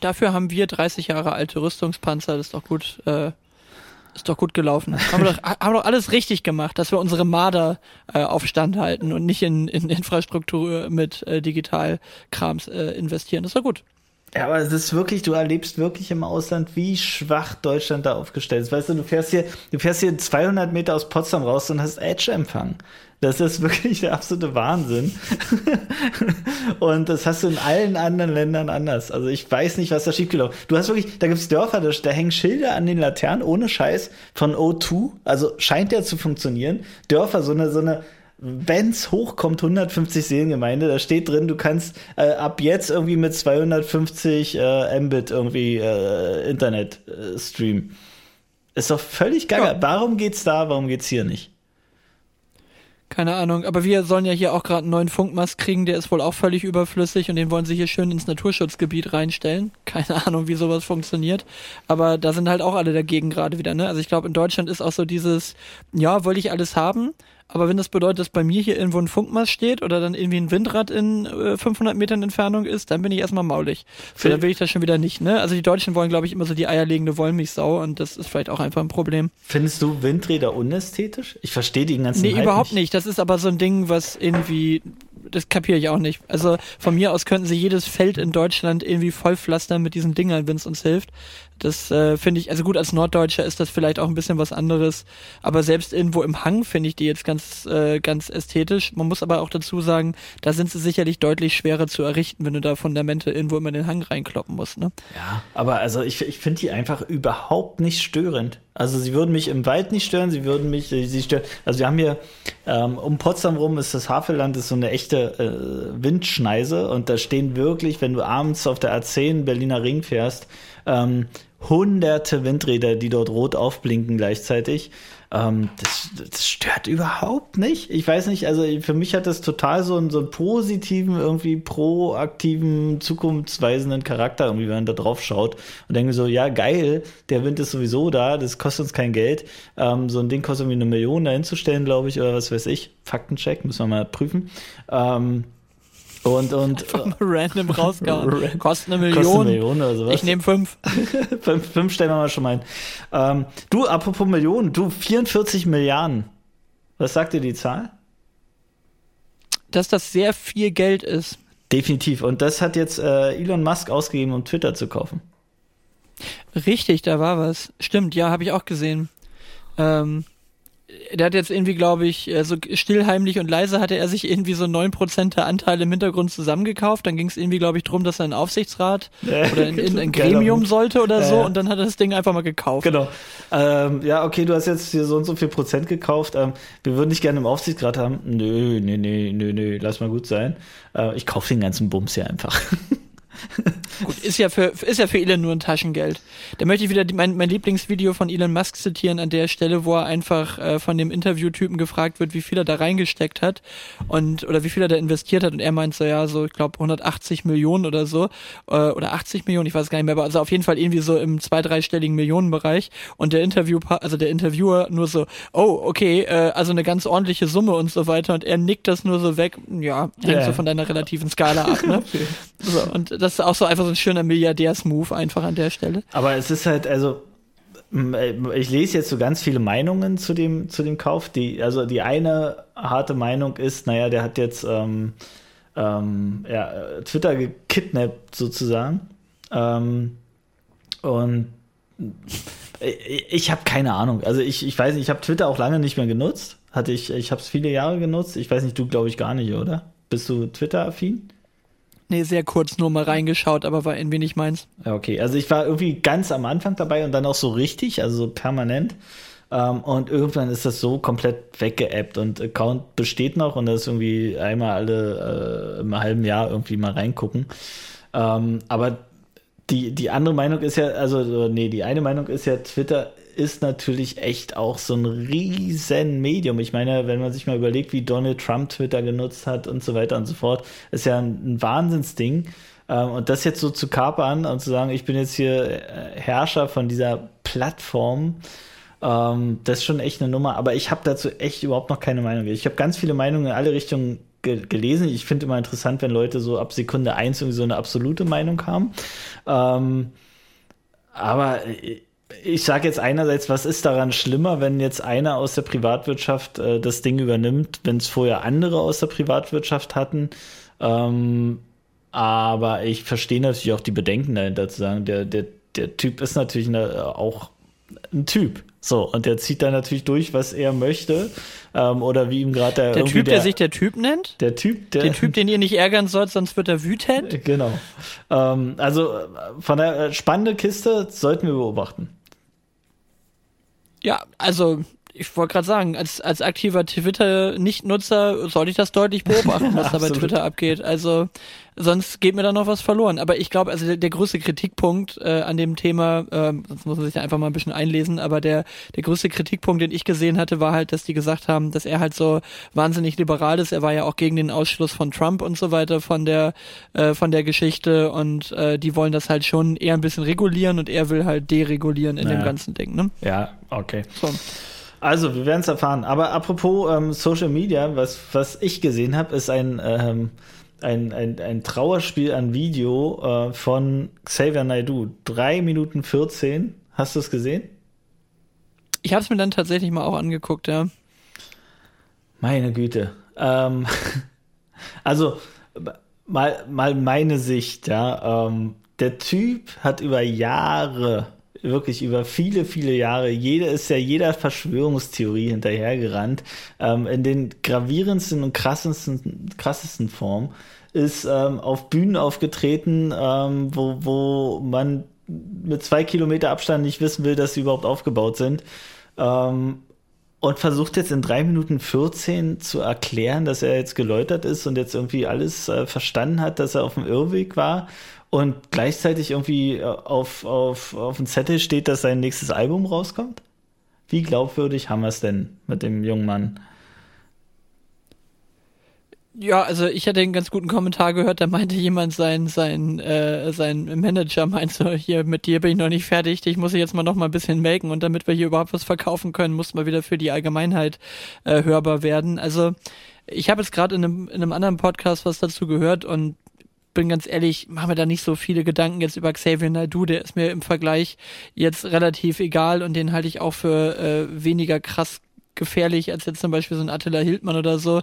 Dafür haben wir 30 Jahre alte Rüstungspanzer, das ist doch gut. Äh ist doch gut gelaufen. Haben wir doch, haben doch alles richtig gemacht, dass wir unsere Marder äh, auf Stand halten und nicht in, in Infrastruktur mit äh, Digitalkrams äh, investieren. Das ist doch gut. Ja, aber es ist wirklich, du erlebst wirklich im Ausland, wie schwach Deutschland da aufgestellt ist. Weißt du, du fährst hier, du fährst hier 200 Meter aus Potsdam raus und hast Edge-Empfang. Das ist wirklich der absolute Wahnsinn. und das hast du in allen anderen Ländern anders. Also ich weiß nicht, was da schiefgelaufen ist. Du hast wirklich, da gibt's Dörfer, da, da hängen Schilder an den Laternen ohne Scheiß von O2. Also scheint der zu funktionieren. Dörfer, so eine, so eine wenn's hochkommt, 150 Seelengemeinde, da steht drin, du kannst äh, ab jetzt irgendwie mit 250 äh, Mbit irgendwie äh, Internet äh, streamen. Ist doch völlig geil. Ja. Warum geht's da, warum geht's hier nicht? Keine Ahnung, aber wir sollen ja hier auch gerade einen neuen Funkmast kriegen, der ist wohl auch völlig überflüssig und den wollen sie hier schön ins Naturschutzgebiet reinstellen. Keine Ahnung, wie sowas funktioniert. Aber da sind halt auch alle dagegen gerade wieder, ne? Also ich glaube, in Deutschland ist auch so dieses, ja, wollte ich alles haben, aber wenn das bedeutet, dass bei mir hier irgendwo ein Funkmast steht oder dann irgendwie ein Windrad in äh, 500 Metern Entfernung ist, dann bin ich erstmal maulig. So, dann will ich das schon wieder nicht, ne? Also die Deutschen wollen, glaube ich, immer so die eierlegende Wollmilchsau und das ist vielleicht auch einfach ein Problem. Findest du Windräder unästhetisch? Ich verstehe den ganzen Nee, Hype überhaupt nicht. nicht. Das ist aber so ein Ding, was irgendwie das kapiere ich auch nicht. Also von mir aus könnten sie jedes Feld in Deutschland irgendwie vollpflastern mit diesen Dingern, wenn es uns hilft. Das äh, finde ich, also gut, als Norddeutscher ist das vielleicht auch ein bisschen was anderes, aber selbst irgendwo im Hang finde ich die jetzt ganz, äh, ganz ästhetisch. Man muss aber auch dazu sagen, da sind sie sicherlich deutlich schwerer zu errichten, wenn du da Fundamente irgendwo immer in den Hang reinkloppen musst, ne? Ja, aber also ich, ich finde die einfach überhaupt nicht störend. Also sie würden mich im Wald nicht stören, sie würden mich, sie stören. Also wir haben hier ähm, um Potsdam rum ist das Havelland ist so eine echte äh, Windschneise und da stehen wirklich, wenn du abends auf der A10 Berliner Ring fährst, ähm, hunderte Windräder, die dort rot aufblinken gleichzeitig. Ähm, das, das, stört überhaupt nicht. Ich weiß nicht, also für mich hat das total so einen, so einen positiven, irgendwie proaktiven, zukunftsweisenden Charakter, irgendwie, wenn man da drauf schaut und denke so, ja, geil, der Wind ist sowieso da, das kostet uns kein Geld. Ähm, so ein Ding kostet irgendwie eine Million da hinzustellen, glaube ich, oder was weiß ich. Faktencheck, müssen wir mal prüfen. Ähm, und, und mal random rausgehauen. Kostet eine Million. Kostet eine Million oder sowas. Ich nehme fünf. fünf. Fünf stellen wir mal schon mal ein. Ähm, du, apropos Millionen, du, 44 Milliarden. Was sagt dir die Zahl? Dass das sehr viel Geld ist. Definitiv. Und das hat jetzt äh, Elon Musk ausgegeben, um Twitter zu kaufen. Richtig, da war was. Stimmt, ja, habe ich auch gesehen. Ähm, der hat jetzt irgendwie, glaube ich, äh, so stillheimlich und leise hatte er sich irgendwie so neun Prozent der Anteile im Hintergrund zusammengekauft. Dann ging es irgendwie, glaube ich, drum, dass er ein Aufsichtsrat äh, oder in, in ein Gremium sollte oder so. Und dann hat er das Ding einfach mal gekauft. Genau. Ähm, ja, okay, du hast jetzt hier so und so viel Prozent gekauft. Ähm, wir würden dich gerne im Aufsichtsrat haben. Nö, nö, nö, nö, nö, lass mal gut sein. Äh, ich kaufe den ganzen Bums hier einfach. Gut, ist ja für ist ja für Elon nur ein Taschengeld. Da möchte ich wieder die, mein, mein Lieblingsvideo von Elon Musk zitieren an der Stelle, wo er einfach äh, von dem Interviewtypen gefragt wird, wie viel er da reingesteckt hat und oder wie viel er da investiert hat. Und er meint so ja so ich glaube 180 Millionen oder so äh, oder 80 Millionen, ich weiß gar nicht mehr, aber also auf jeden Fall irgendwie so im zwei dreistelligen Millionenbereich. Und der Interview also der Interviewer nur so oh okay äh, also eine ganz ordentliche Summe und so weiter. Und er nickt das nur so weg. Ja hängt yeah. so von deiner relativen Skala ab ne? So und das ist auch so einfach so ein schöner Milliardärs-Move einfach an der Stelle. Aber es ist halt, also äh, ich lese jetzt so ganz viele Meinungen zu dem, zu dem Kauf. Die, also die eine harte Meinung ist, naja, der hat jetzt ähm, ähm, ja, Twitter gekidnappt sozusagen. Ähm, und ich habe keine Ahnung. Also ich, ich weiß nicht, ich habe Twitter auch lange nicht mehr genutzt. Hatte ich, ich habe es viele Jahre genutzt. Ich weiß nicht, du glaube ich gar nicht, oder? Bist du Twitter-affin? Nee, sehr kurz nur mal reingeschaut, aber war ein wenig meins. Okay. Also ich war irgendwie ganz am Anfang dabei und dann auch so richtig, also so permanent. Um, ähm, und irgendwann ist das so komplett weggeappt und Account besteht noch und das ist irgendwie einmal alle äh, im halben Jahr irgendwie mal reingucken. Um, ähm, aber die, die andere Meinung ist ja, also, nee, die eine Meinung ist ja, Twitter ist natürlich echt auch so ein riesen Medium. Ich meine, wenn man sich mal überlegt, wie Donald Trump Twitter genutzt hat und so weiter und so fort, ist ja ein, ein Wahnsinnsding. Ähm, und das jetzt so zu kapern und zu sagen, ich bin jetzt hier äh, Herrscher von dieser Plattform, ähm, das ist schon echt eine Nummer. Aber ich habe dazu echt überhaupt noch keine Meinung. Ich habe ganz viele Meinungen in alle Richtungen gelesen. Ich finde immer interessant, wenn Leute so ab Sekunde eins irgendwie so eine absolute Meinung haben. Ähm, aber äh, ich sage jetzt einerseits, was ist daran schlimmer, wenn jetzt einer aus der Privatwirtschaft äh, das Ding übernimmt, wenn es vorher andere aus der Privatwirtschaft hatten. Ähm, aber ich verstehe natürlich auch die Bedenken dahinter zu sagen, der, der, der Typ ist natürlich eine, auch ein Typ. So, und der zieht dann natürlich durch, was er möchte. Ähm, oder wie ihm gerade der. Der Typ, der, der, sich der Typ nennt? Der Typ, der. Den Typ, den ihr nicht ärgern sollt, sonst wird er wütend. Genau. Ähm, also von der spannende Kiste sollten wir beobachten. Ja, also ich wollte gerade sagen, als, als aktiver Twitter-Nichtnutzer sollte ich das deutlich beobachten, was da bei Twitter abgeht. Also sonst geht mir da noch was verloren. Aber ich glaube, also der, der größte Kritikpunkt äh, an dem Thema, äh, sonst muss man sich da einfach mal ein bisschen einlesen, aber der, der größte Kritikpunkt, den ich gesehen hatte, war halt, dass die gesagt haben, dass er halt so wahnsinnig liberal ist. Er war ja auch gegen den Ausschluss von Trump und so weiter von der, äh, von der Geschichte und äh, die wollen das halt schon eher ein bisschen regulieren und er will halt deregulieren in naja. dem ganzen Ding. Ne? Ja, okay. So. Also, wir werden es erfahren. Aber apropos ähm, Social Media, was, was ich gesehen habe, ist ein, ähm, ein, ein, ein Trauerspiel an Video äh, von Xavier Naidoo. 3 Minuten 14. Hast du es gesehen? Ich habe es mir dann tatsächlich mal auch angeguckt, ja. Meine Güte. Ähm, also, mal, mal meine Sicht, ja. Ähm, der Typ hat über Jahre wirklich über viele, viele Jahre, jede ist ja jeder Verschwörungstheorie hinterhergerannt, ähm, in den gravierendsten und krassesten, krassesten Formen, ist ähm, auf Bühnen aufgetreten, ähm, wo, wo man mit zwei Kilometer Abstand nicht wissen will, dass sie überhaupt aufgebaut sind. Ähm, und versucht jetzt in drei Minuten 14 zu erklären, dass er jetzt geläutert ist und jetzt irgendwie alles äh, verstanden hat, dass er auf dem Irrweg war und gleichzeitig irgendwie äh, auf, auf, auf dem Zettel steht, dass sein nächstes Album rauskommt? Wie glaubwürdig haben wir es denn mit dem jungen Mann? Ja, also ich hatte einen ganz guten Kommentar gehört, da meinte jemand, sein, sein, äh, sein Manager meinte, hier, mit dir bin ich noch nicht fertig, ich muss jetzt mal noch mal ein bisschen melken und damit wir hier überhaupt was verkaufen können, muss mal wieder für die Allgemeinheit äh, hörbar werden. Also ich habe jetzt gerade in einem, in einem anderen Podcast was dazu gehört und bin ganz ehrlich, mache mir da nicht so viele Gedanken jetzt über Xavier Naidoo, der ist mir im Vergleich jetzt relativ egal und den halte ich auch für äh, weniger krass gefährlich als jetzt zum Beispiel so ein Attila Hildmann oder so.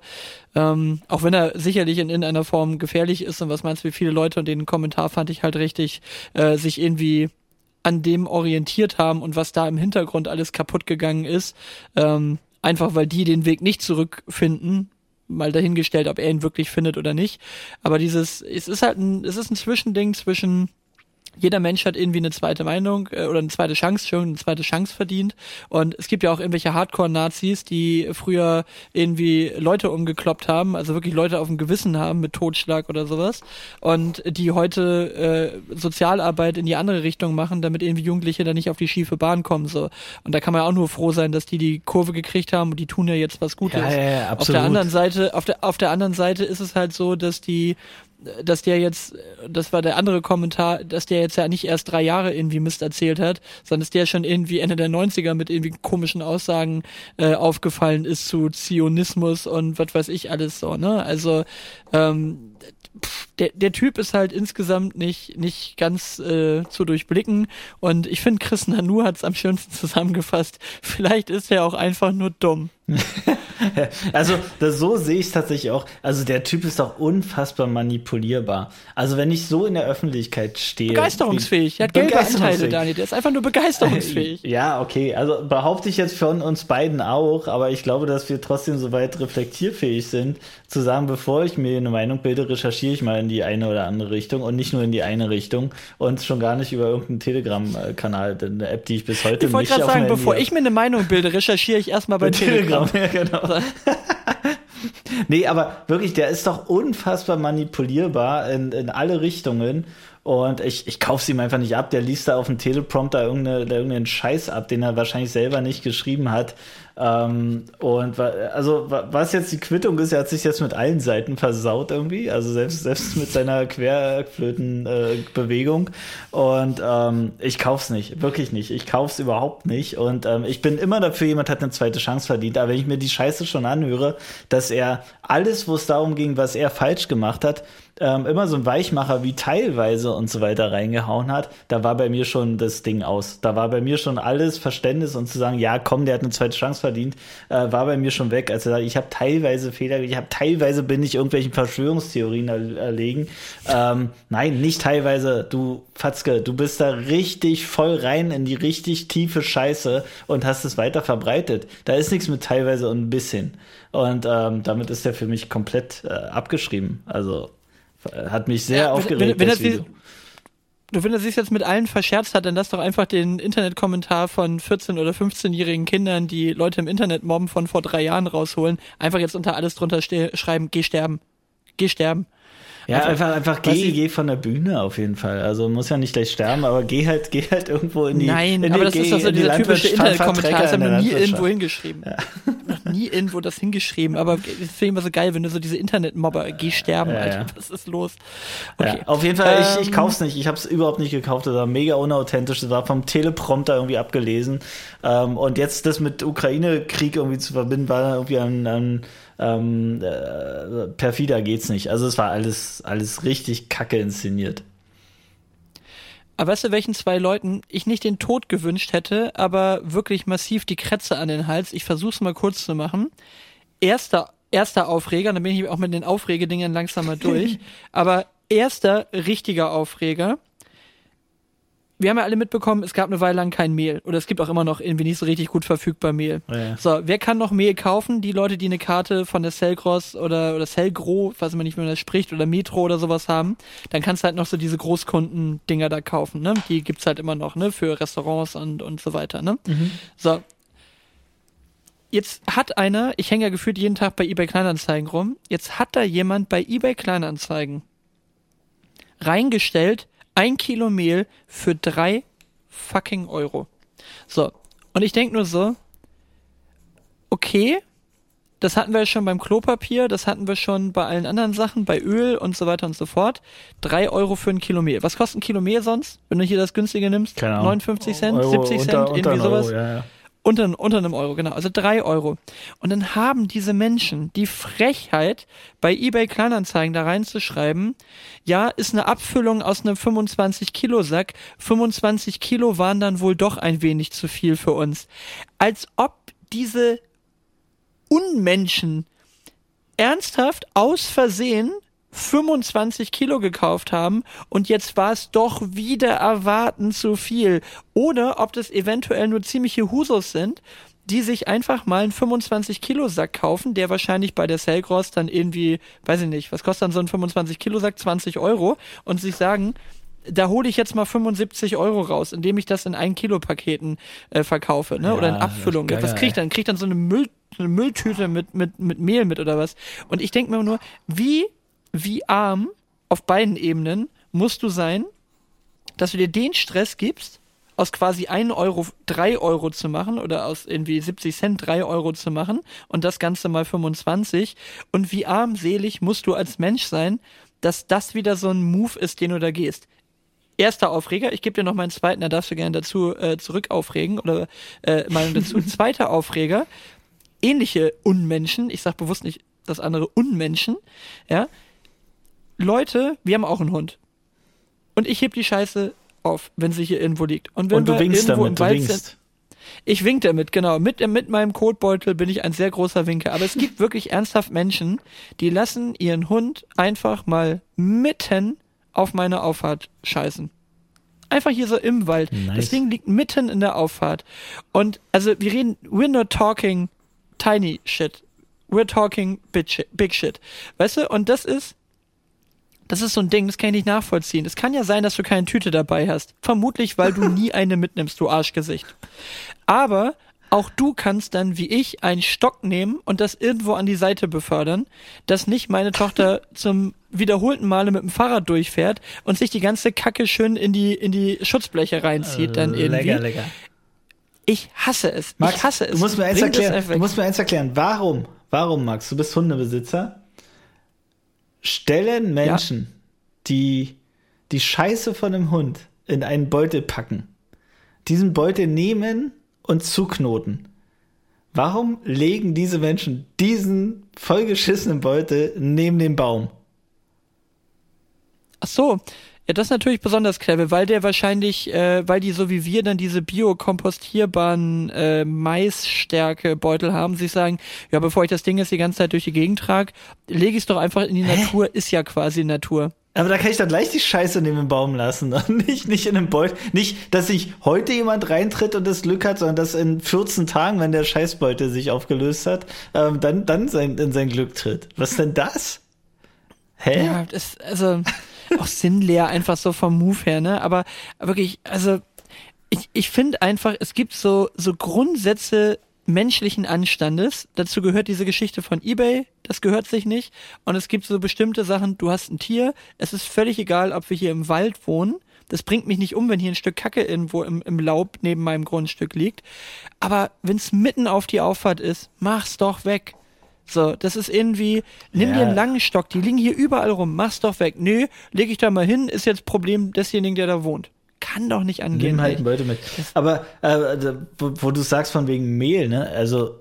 Ähm, auch wenn er sicherlich in irgendeiner Form gefährlich ist und was meinst du, wie viele Leute und den Kommentar fand ich halt richtig, äh, sich irgendwie an dem orientiert haben und was da im Hintergrund alles kaputt gegangen ist. Ähm, einfach weil die den Weg nicht zurückfinden, mal dahingestellt, ob er ihn wirklich findet oder nicht. Aber dieses, es ist halt ein, es ist ein Zwischending zwischen jeder Mensch hat irgendwie eine zweite Meinung äh, oder eine zweite Chance, schon eine zweite Chance verdient. Und es gibt ja auch irgendwelche Hardcore-Nazis, die früher irgendwie Leute umgekloppt haben, also wirklich Leute auf dem Gewissen haben mit Totschlag oder sowas. Und die heute äh, Sozialarbeit in die andere Richtung machen, damit irgendwie Jugendliche da nicht auf die schiefe Bahn kommen. So. Und da kann man auch nur froh sein, dass die die Kurve gekriegt haben und die tun ja jetzt was Gutes. Ja, ja, ja, auf der anderen Seite, auf der, auf der anderen Seite ist es halt so, dass die dass der jetzt, das war der andere Kommentar, dass der jetzt ja nicht erst drei Jahre irgendwie Mist erzählt hat, sondern dass der schon irgendwie Ende der 90er mit irgendwie komischen Aussagen äh, aufgefallen ist zu Zionismus und was weiß ich alles so, ne? Also ähm, der, der Typ ist halt insgesamt nicht, nicht ganz äh, zu durchblicken und ich finde, Chris Nanu hat es am schönsten zusammengefasst. Vielleicht ist er auch einfach nur dumm. also das, so sehe ich es tatsächlich auch. Also der Typ ist auch unfassbar manipulierbar. Also wenn ich so in der Öffentlichkeit stehe. Begeisterungsfähig. Er hat gelbe Anteile, Daniel. Der ist einfach nur begeisterungsfähig. Ja, okay. Also behaupte ich jetzt von uns beiden auch, aber ich glaube, dass wir trotzdem so weit reflektierfähig sind, zu sagen, bevor ich mir eine Meinung bilde, recherchiere ich mal in die eine oder andere Richtung und nicht nur in die eine Richtung und schon gar nicht über irgendeinen Telegram-Kanal, eine App, die ich bis heute ich nicht Ich wollte gerade sagen, bevor ich mir eine Meinung bilde, recherchiere ich erstmal bei, bei Telegram. Telegram. Ja, genau. nee, aber wirklich, der ist doch unfassbar manipulierbar in, in alle Richtungen. Und ich, ich kaufe ihm einfach nicht ab. Der liest da auf dem Teleprompter irgendeine, irgendeinen Scheiß ab, den er wahrscheinlich selber nicht geschrieben hat. Ähm, und also was jetzt die Quittung ist, er hat sich jetzt mit allen Seiten versaut irgendwie, also selbst, selbst mit seiner Querflötenbewegung. Äh, und ähm, ich kauf's nicht, wirklich nicht. Ich kauf's überhaupt nicht. Und ähm, ich bin immer dafür, jemand hat eine zweite Chance verdient. Aber wenn ich mir die Scheiße schon anhöre, dass er alles, wo es darum ging, was er falsch gemacht hat, ähm, immer so ein Weichmacher wie teilweise und so weiter reingehauen hat, da war bei mir schon das Ding aus. Da war bei mir schon alles Verständnis und zu sagen, ja, komm, der hat eine zweite Chance verdient, äh, war bei mir schon weg. Also ich habe teilweise Fehler, ich habe teilweise bin ich irgendwelchen Verschwörungstheorien er erlegen. Ähm, nein, nicht teilweise. Du Fatzke, du bist da richtig voll rein in die richtig tiefe Scheiße und hast es weiter verbreitet. Da ist nichts mit teilweise und ein bisschen. Und ähm, damit ist der für mich komplett äh, abgeschrieben. Also hat mich sehr ja, aufgeregt. Wenn, wenn das, Video. Du, wenn er sich jetzt mit allen verscherzt hat, dann lass doch einfach den Internetkommentar von 14- oder 15-jährigen Kindern, die Leute im Internet mobben von vor drei Jahren rausholen. Einfach jetzt unter alles drunter schreiben, geh sterben. Geh sterben. Ja, einfach, einfach, einfach geh, geh von der Bühne auf jeden Fall. Also muss ja nicht gleich sterben, aber geh halt, geh halt irgendwo in die. Nein, in aber die, das ist doch so dieser typische Internetkommentar. Das haben wir nie irgendwo hingeschrieben. Ja. Noch nie irgendwo das hingeschrieben. Aber das finde ich immer so geil, wenn du so diese Internetmobber, geh sterben, Ja, Alter. ja. Was ist los? Okay. Ja, auf jeden Fall, ich, ich Ähm, kauf's nicht. Ich hab's überhaupt nicht gekauft. Das war mega unauthentisch. Das war vom Teleprompter irgendwie abgelesen. Ähm, und jetzt das mit Ukraine-Krieg irgendwie zu verbinden, war irgendwie an, an ähm, äh, perfider geht's nicht. Also es war alles, alles richtig kacke inszeniert. Aber weißt du, welchen zwei Leuten ich nicht den Tod gewünscht hätte, aber wirklich massiv die Krätze an den Hals? Ich versuch's mal kurz zu machen. Erster, erster Aufreger, dann bin ich auch mit den Aufregedingern langsam mal durch. aber erster richtiger Aufreger. Wir haben ja alle mitbekommen, es gab eine Weile lang kein Mehl. Oder es gibt auch immer noch irgendwie nicht so richtig gut verfügbar Mehl. Ja. So, wer kann noch Mehl kaufen? Die Leute, die eine Karte von der Cellcross oder, oder Cellgro, weiß man nicht, wie man das spricht, oder Metro oder sowas haben, dann kannst du halt noch so diese Großkunden-Dinger da kaufen, ne? Die gibt's halt immer noch, ne? Für Restaurants und, und so weiter, ne? So. Jetzt hat einer, ich hänge ja gefühlt jeden Tag bei eBay Kleinanzeigen rum, jetzt hat da jemand bei eBay Kleinanzeigen reingestellt, ein Kilo Mehl für drei fucking Euro. So. Und ich denk nur so, okay, das hatten wir ja schon beim Klopapier, das hatten wir schon bei allen anderen Sachen, bei Öl und so weiter und so fort. Drei Euro für ein Kilo Mehl. Was kostet ein Kilo Mehl sonst, wenn du hier das günstige nimmst? Keine Ahnung. 59 Cent, Euro 70 Cent, unter, irgendwie sowas. Euro, ja, ja. Unter, unter einem Euro, genau. Also drei Euro. Und dann haben diese Menschen die Frechheit, bei eBay Kleinanzeigen da reinzuschreiben, ja, ist eine Abfüllung aus einem 25 Kilo Sack. 25 Kilo waren dann wohl doch ein wenig zu viel für uns. Als ob diese Unmenschen ernsthaft aus Versehen 25 Kilo gekauft haben und jetzt war es doch wieder erwarten zu viel. Oder ob das eventuell nur ziemliche Husos sind, die sich einfach mal einen 25 Kilo Sack kaufen, der wahrscheinlich bei der Cellcross dann irgendwie, weiß ich nicht, was kostet dann so ein 25 Kilo Sack? 20 Euro und sich sagen, da hole ich jetzt mal 75 Euro raus, indem ich das in ein Kilo Paketen äh, verkaufe, ne? Ja, oder in Abfüllung. geil, Was krieg ich dann? Krieg ich dann so eine, Müll, eine Mülltüte mit, mit, mit Mehl mit oder was? Und ich denke mir nur, wie, wie arm auf beiden Ebenen musst du sein, dass du dir den Stress gibst, aus quasi 1 Euro 3 Euro zu machen oder aus irgendwie 70 Cent 3 Euro zu machen und das Ganze mal 25. Und wie armselig musst du als Mensch sein, dass das wieder so ein Move ist, den du da gehst. Erster Aufreger, ich gebe dir noch meinen zweiten, da darfst du gerne dazu äh, zurück aufregen oder äh, Meinung dazu. Zweiter Aufreger, ähnliche Unmenschen, ich sag bewusst nicht das andere Unmenschen, ja. Leute, wir haben auch einen Hund. Und ich heb die Scheiße auf, wenn sie hier irgendwo liegt. Und wenn Und du winkst irgendwo damit, im du Wald winkst. sind, ich wink damit, genau. Mit, mit meinem Kotbeutel bin ich ein sehr großer Winker. Aber es gibt wirklich ernsthaft Menschen, die lassen ihren Hund einfach mal mitten auf meine Auffahrt scheißen. Einfach hier so im Wald. Nice. Das Ding liegt mitten in der Auffahrt. Und also wir reden, we're not talking tiny shit. We're talking. Big shit. Weißt du? Und das ist, das ist so ein Ding, das kann ich nicht nachvollziehen. Es kann ja sein, dass du keine Tüte dabei hast. Vermutlich, weil du nie eine mitnimmst, du Arschgesicht. Aber auch du kannst dann, wie ich, einen Stock nehmen und das irgendwo an die Seite befördern, dass nicht meine Tochter zum wiederholten Male mit dem Fahrrad durchfährt und sich die ganze Kacke schön in die, in die Schutzbleche reinzieht dann irgendwie. Lecker, lecker. Ich hasse es. Max, ich hasse es. du musst mir eins Bring erklären. Du musst mir eins erklären. Warum? Warum, Max? Du bist Hundebesitzer. Stellen Menschen, die die Scheiße von einem Hund in einen Beutel packen, diesen Beutel nehmen und zuknoten. Warum legen diese Menschen diesen vollgeschissenen Beutel neben den Baum? Ach so. Ja, das ist natürlich besonders clever, weil der wahrscheinlich, äh, weil die so wie wir dann diese biokompostierbaren äh, Maisstärke-Beutel haben, sich sagen, ja, bevor ich das Ding jetzt die ganze Zeit durch die Gegend trage, lege ich es doch einfach in die Natur, ist ja quasi Natur. Aber da kann ich dann gleich die Scheiße neben dem Baum lassen und nicht, nicht in einem Beutel. Nicht, dass sich heute jemand reintritt und das Glück hat, sondern dass in 14 Tagen, wenn der Scheißbeutel sich aufgelöst hat, ähm, dann, dann sein, in sein Glück tritt. Was denn das? Hä? Ja, das, also, auch sinnleer, einfach so vom Move her, ne? Aber wirklich, also ich, ich finde einfach, es gibt so, so Grundsätze menschlichen Anstandes. Dazu gehört diese Geschichte von eBay, das gehört sich nicht. Und es gibt so bestimmte Sachen, du hast ein Tier, es ist völlig egal, ob wir hier im Wald wohnen. Das bringt mich nicht um, wenn hier ein Stück Kacke irgendwo im, im Laub neben meinem Grundstück liegt. Aber wenn es mitten auf die Auffahrt ist, mach's doch weg. So, das ist irgendwie, nimm ja. dir einen langen Stock, die liegen hier überall rum, mach's doch weg. Nö, leg ich da mal hin, ist jetzt Problem desjenigen, der da wohnt. Kann doch nicht angehen. Nimm halt Beutel mit. Aber äh, wo, wo, du sagst von wegen Mehl, ne? Also,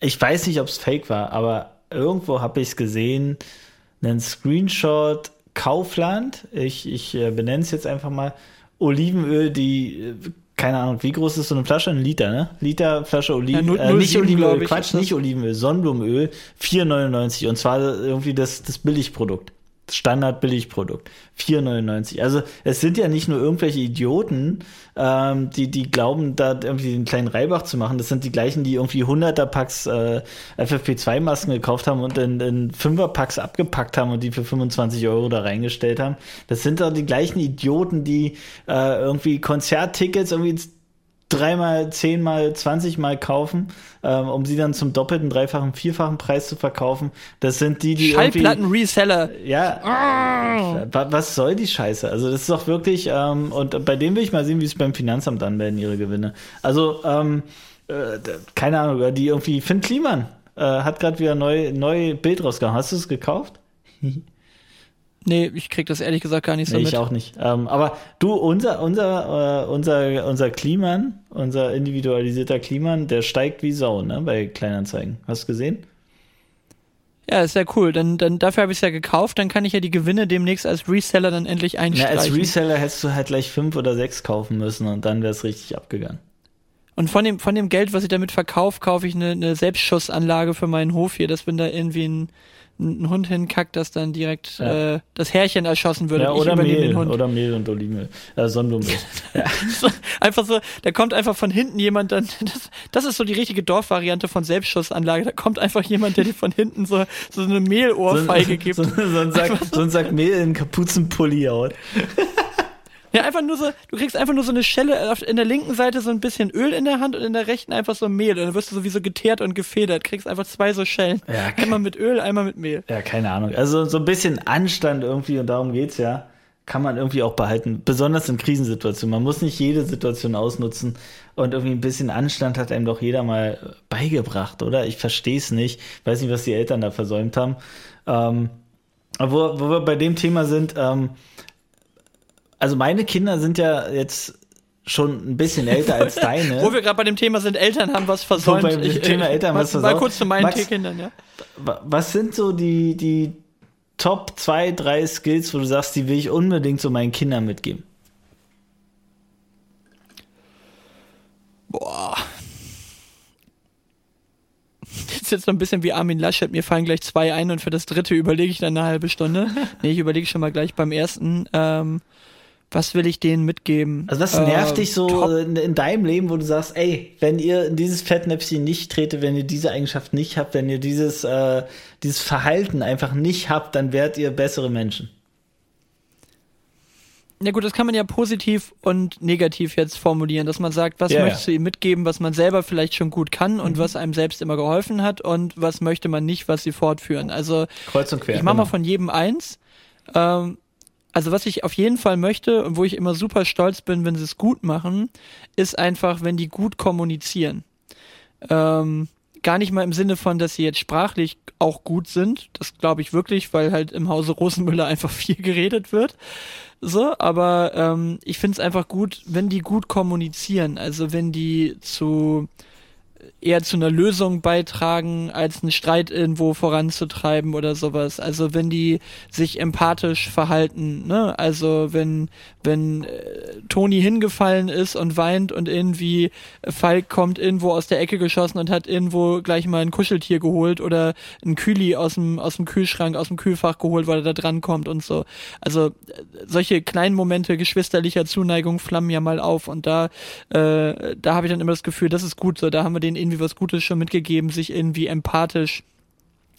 ich weiß nicht, ob es fake war, aber irgendwo habe ich es gesehen, einen Screenshot Kaufland, ich, ich äh, benenne es jetzt einfach mal, Olivenöl, die äh, keine Ahnung, wie groß ist so eine Flasche? Ein Liter, ne? Liter Flasche Oliven, ja, äh, nicht Olivenöl, Quatsch, nicht Olivenöl, Sonnenblumenöl, 4,99 und zwar irgendwie das, das Billigprodukt. Standard-Billigprodukt. 4,99. Also es sind ja nicht nur irgendwelche Idioten, ähm, die, die glauben, da irgendwie den kleinen Reibach zu machen. Das sind die gleichen, die irgendwie 100er Packs äh, FFP2-Masken gekauft haben und in, in 5er Packs abgepackt haben und die für 25 Euro da reingestellt haben. Das sind doch die gleichen Idioten, die äh, irgendwie Konzerttickets irgendwie dreimal, zehnmal, zwanzigmal kaufen, ähm, um sie dann zum doppelten, dreifachen, vierfachen Preis zu verkaufen. Das sind die, die Schallplatten-Reseller. Ja. Oh. Was soll die Scheiße? Also das ist doch wirklich, ähm, und bei dem will ich mal sehen, wie es beim Finanzamt anmelden, ihre Gewinne. Also, ähm, äh, keine Ahnung, die irgendwie, Finn Kliman äh, hat gerade wieder neu, neu Bild rausgehauen. Hast du es gekauft? Nee, ich krieg das ehrlich gesagt gar nicht so nee, mit. Ich auch nicht. Ähm, aber du, unser, unser, äh, unser, unser Kliman, unser individualisierter Kliman, der steigt wie Sau, ne, bei Kleinanzeigen. Hast du gesehen? Ja, ist ja cool. Dann, dann dafür habe ich es ja gekauft, dann kann ich ja die Gewinne demnächst als Reseller dann endlich einstreichen. Ja, als Reseller hättest du halt gleich fünf oder sechs kaufen müssen und dann wäre es richtig abgegangen. Und von dem, von dem Geld, was ich damit verkaufe, kaufe ich eine, eine Selbstschussanlage für meinen Hof hier, dass wenn da irgendwie ein ein Hund hinkackt, dass dann direkt ja. äh, das Härchen erschossen würde. Ja, oder Mehl, oder Mehl und Olivenöl, äh, Sonnenblumenöl. ja. einfach so, da kommt einfach von hinten jemand dann, das, das ist so die richtige Dorfvariante von Selbstschussanlage, da kommt einfach jemand, der dir von hinten so, so eine Mehlohrfeige so, gibt. So, so, ein Sack, so ein Sack Mehl in Kapuzenpulli haut. Ja, einfach nur so, du kriegst einfach nur so eine Schelle auf, in der linken Seite so ein bisschen Öl in der Hand und in der rechten einfach so Mehl. Und dann wirst du sowieso geteert und gefedert. Kriegst einfach zwei so Schellen. Ja, einmal mit Öl, einmal mit Mehl. Ja, keine Ahnung. Also so ein bisschen Anstand irgendwie und darum geht's ja. Kann man irgendwie auch behalten. Besonders in Krisensituationen. Man muss nicht jede Situation ausnutzen. Und irgendwie ein bisschen Anstand hat einem doch jeder mal beigebracht, oder? Ich verstehe es nicht. Weiß nicht, was die Eltern da versäumt haben. Ähm, wo, wo wir bei dem Thema sind, ähm, also meine Kinder sind ja jetzt schon ein bisschen älter als deine. Wo wir gerade bei dem Thema sind, Eltern haben was versäumt. Wo bei dem ich, Thema Eltern was versäumt. Mal kurz zu meinen Max, Kindern, ja. Was sind so die, die Top 2, 3 Skills, wo du sagst, die will ich unbedingt so meinen Kindern mitgeben? Boah. Jetzt jetzt noch ein bisschen wie Armin Laschet. Mir fallen gleich zwei ein und für das dritte überlege ich dann eine halbe Stunde. nee, ich überlege schon mal gleich beim ersten. Ähm, was will ich denen mitgeben? Also was nervt äh, dich so in, in, deinem Leben, wo du sagst, ey, wenn ihr in dieses Fettnäpfchen nicht tretet, wenn ihr diese Eigenschaft nicht habt, wenn ihr dieses, äh, dieses Verhalten einfach nicht habt, dann werdet ihr bessere Menschen. Ja gut, das kann man ja positiv und negativ jetzt formulieren, dass man sagt, was ja, möchtest du ihm mitgeben, was man selber vielleicht schon gut kann und mhm. was einem selbst immer geholfen hat und was möchte man nicht, was sie fortführen. Also Kreuz und quer. Ich mache genau. mal von jedem eins. Ähm, also was ich auf jeden Fall möchte und wo ich immer super stolz bin, wenn sie es gut machen, ist einfach, wenn die gut kommunizieren. Ähm, gar nicht mal im Sinne von, dass sie jetzt sprachlich auch gut sind. Das glaube ich wirklich, weil halt im Hause Rosenmüller einfach viel geredet wird. So, aber ähm, ich finde es einfach gut, wenn die gut kommunizieren. Also wenn die zu eher zu einer Lösung beitragen, als einen Streit irgendwo voranzutreiben oder sowas. Also wenn die sich empathisch verhalten, ne? Also wenn, wenn äh, Toni hingefallen ist und weint und irgendwie Falk kommt irgendwo aus der Ecke geschossen und hat irgendwo gleich mal ein Kuscheltier geholt oder ein Kühli aus dem, aus dem Kühlschrank, aus dem Kühlfach geholt, weil er da dran kommt und so. Also äh, solche kleinen Momente geschwisterlicher Zuneigung flammen ja mal auf und da, äh, da habe ich dann immer das Gefühl, das ist gut so, da haben wir den irgendwie was Gutes schon mitgegeben, sich irgendwie empathisch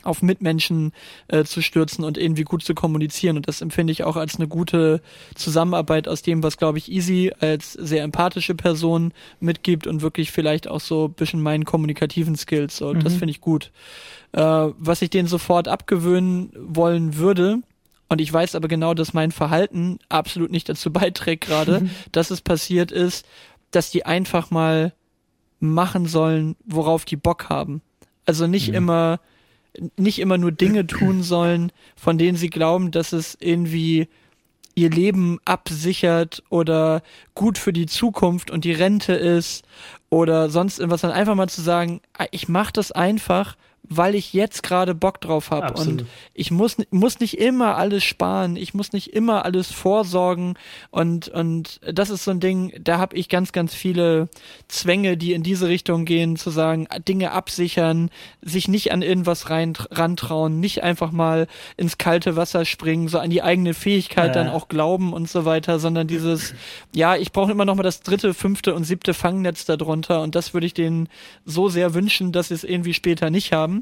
auf Mitmenschen äh, zu stürzen und irgendwie gut zu kommunizieren. Und das empfinde ich auch als eine gute Zusammenarbeit aus dem, was, glaube ich, Easy als sehr empathische Person mitgibt und wirklich vielleicht auch so ein bisschen meinen kommunikativen Skills. So, mhm. das finde ich gut. Äh, was ich denen sofort abgewöhnen wollen würde, und ich weiß aber genau, dass mein Verhalten absolut nicht dazu beiträgt gerade, dass es passiert ist, dass die einfach mal machen sollen, worauf die Bock haben. Also nicht mhm. immer nicht immer nur Dinge tun sollen, von denen sie glauben, dass es irgendwie ihr Leben absichert oder gut für die Zukunft und die Rente ist oder sonst irgendwas, dann einfach mal zu sagen, ah, ich mache das einfach, weil ich jetzt gerade Bock drauf habe. Und ich muss, muss nicht immer alles sparen, ich muss nicht immer alles vorsorgen. Und, und das ist so ein Ding, da habe ich ganz, ganz viele Zwänge, die in diese Richtung gehen, zu sagen, Dinge absichern, sich nicht an irgendwas rein, rantrauen, nicht einfach mal ins kalte Wasser springen, so an die eigene Fähigkeit ja. dann auch glauben und so weiter, sondern dieses, ja, ich brauche immer noch mal das dritte, fünfte und siebte Fangnetz darunter. Und das würde ich denen so sehr wünschen, dass sie es irgendwie später nicht haben.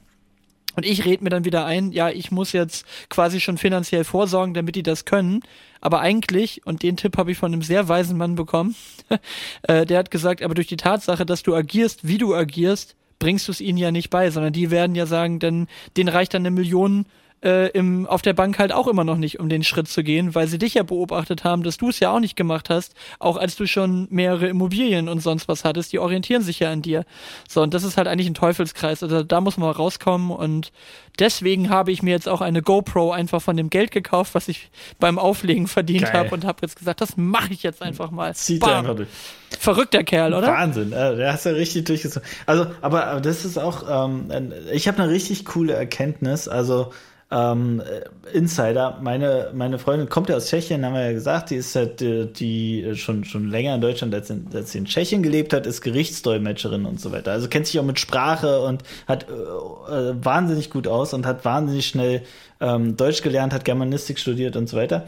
Und ich rede mir dann wieder ein, ja, ich muss jetzt quasi schon finanziell vorsorgen, damit die das können. Aber eigentlich, und den Tipp habe ich von einem sehr weisen Mann bekommen, äh, der hat gesagt, aber durch die Tatsache, dass du agierst, wie du agierst, bringst du es ihnen ja nicht bei, sondern die werden ja sagen, denn denen reicht dann eine Million äh, im, auf der Bank halt auch immer noch nicht, um den Schritt zu gehen, weil sie dich ja beobachtet haben, dass du es ja auch nicht gemacht hast, auch als du schon mehrere Immobilien und sonst was hattest, die orientieren sich ja an dir. So, und das ist halt eigentlich ein Teufelskreis. Also da muss man rauskommen und deswegen habe ich mir jetzt auch eine GoPro einfach von dem Geld gekauft, was ich beim Auflegen verdient habe und habe jetzt gesagt, das mache ich jetzt einfach mal. Zieht einfach durch. Verrückter Kerl, oder? Wahnsinn, der hast ja richtig durchgezogen. Also, aber, aber das ist auch, ähm, ich habe eine richtig coole Erkenntnis. Also ähm, Insider. Meine, meine Freundin kommt ja aus Tschechien, haben wir ja gesagt, die ist halt, die, die schon, schon länger in Deutschland, als, in, als sie in Tschechien gelebt hat, ist Gerichtsdolmetscherin und so weiter. Also kennt sich auch mit Sprache und hat äh, äh, wahnsinnig gut aus und hat wahnsinnig schnell ähm, Deutsch gelernt, hat Germanistik studiert und so weiter.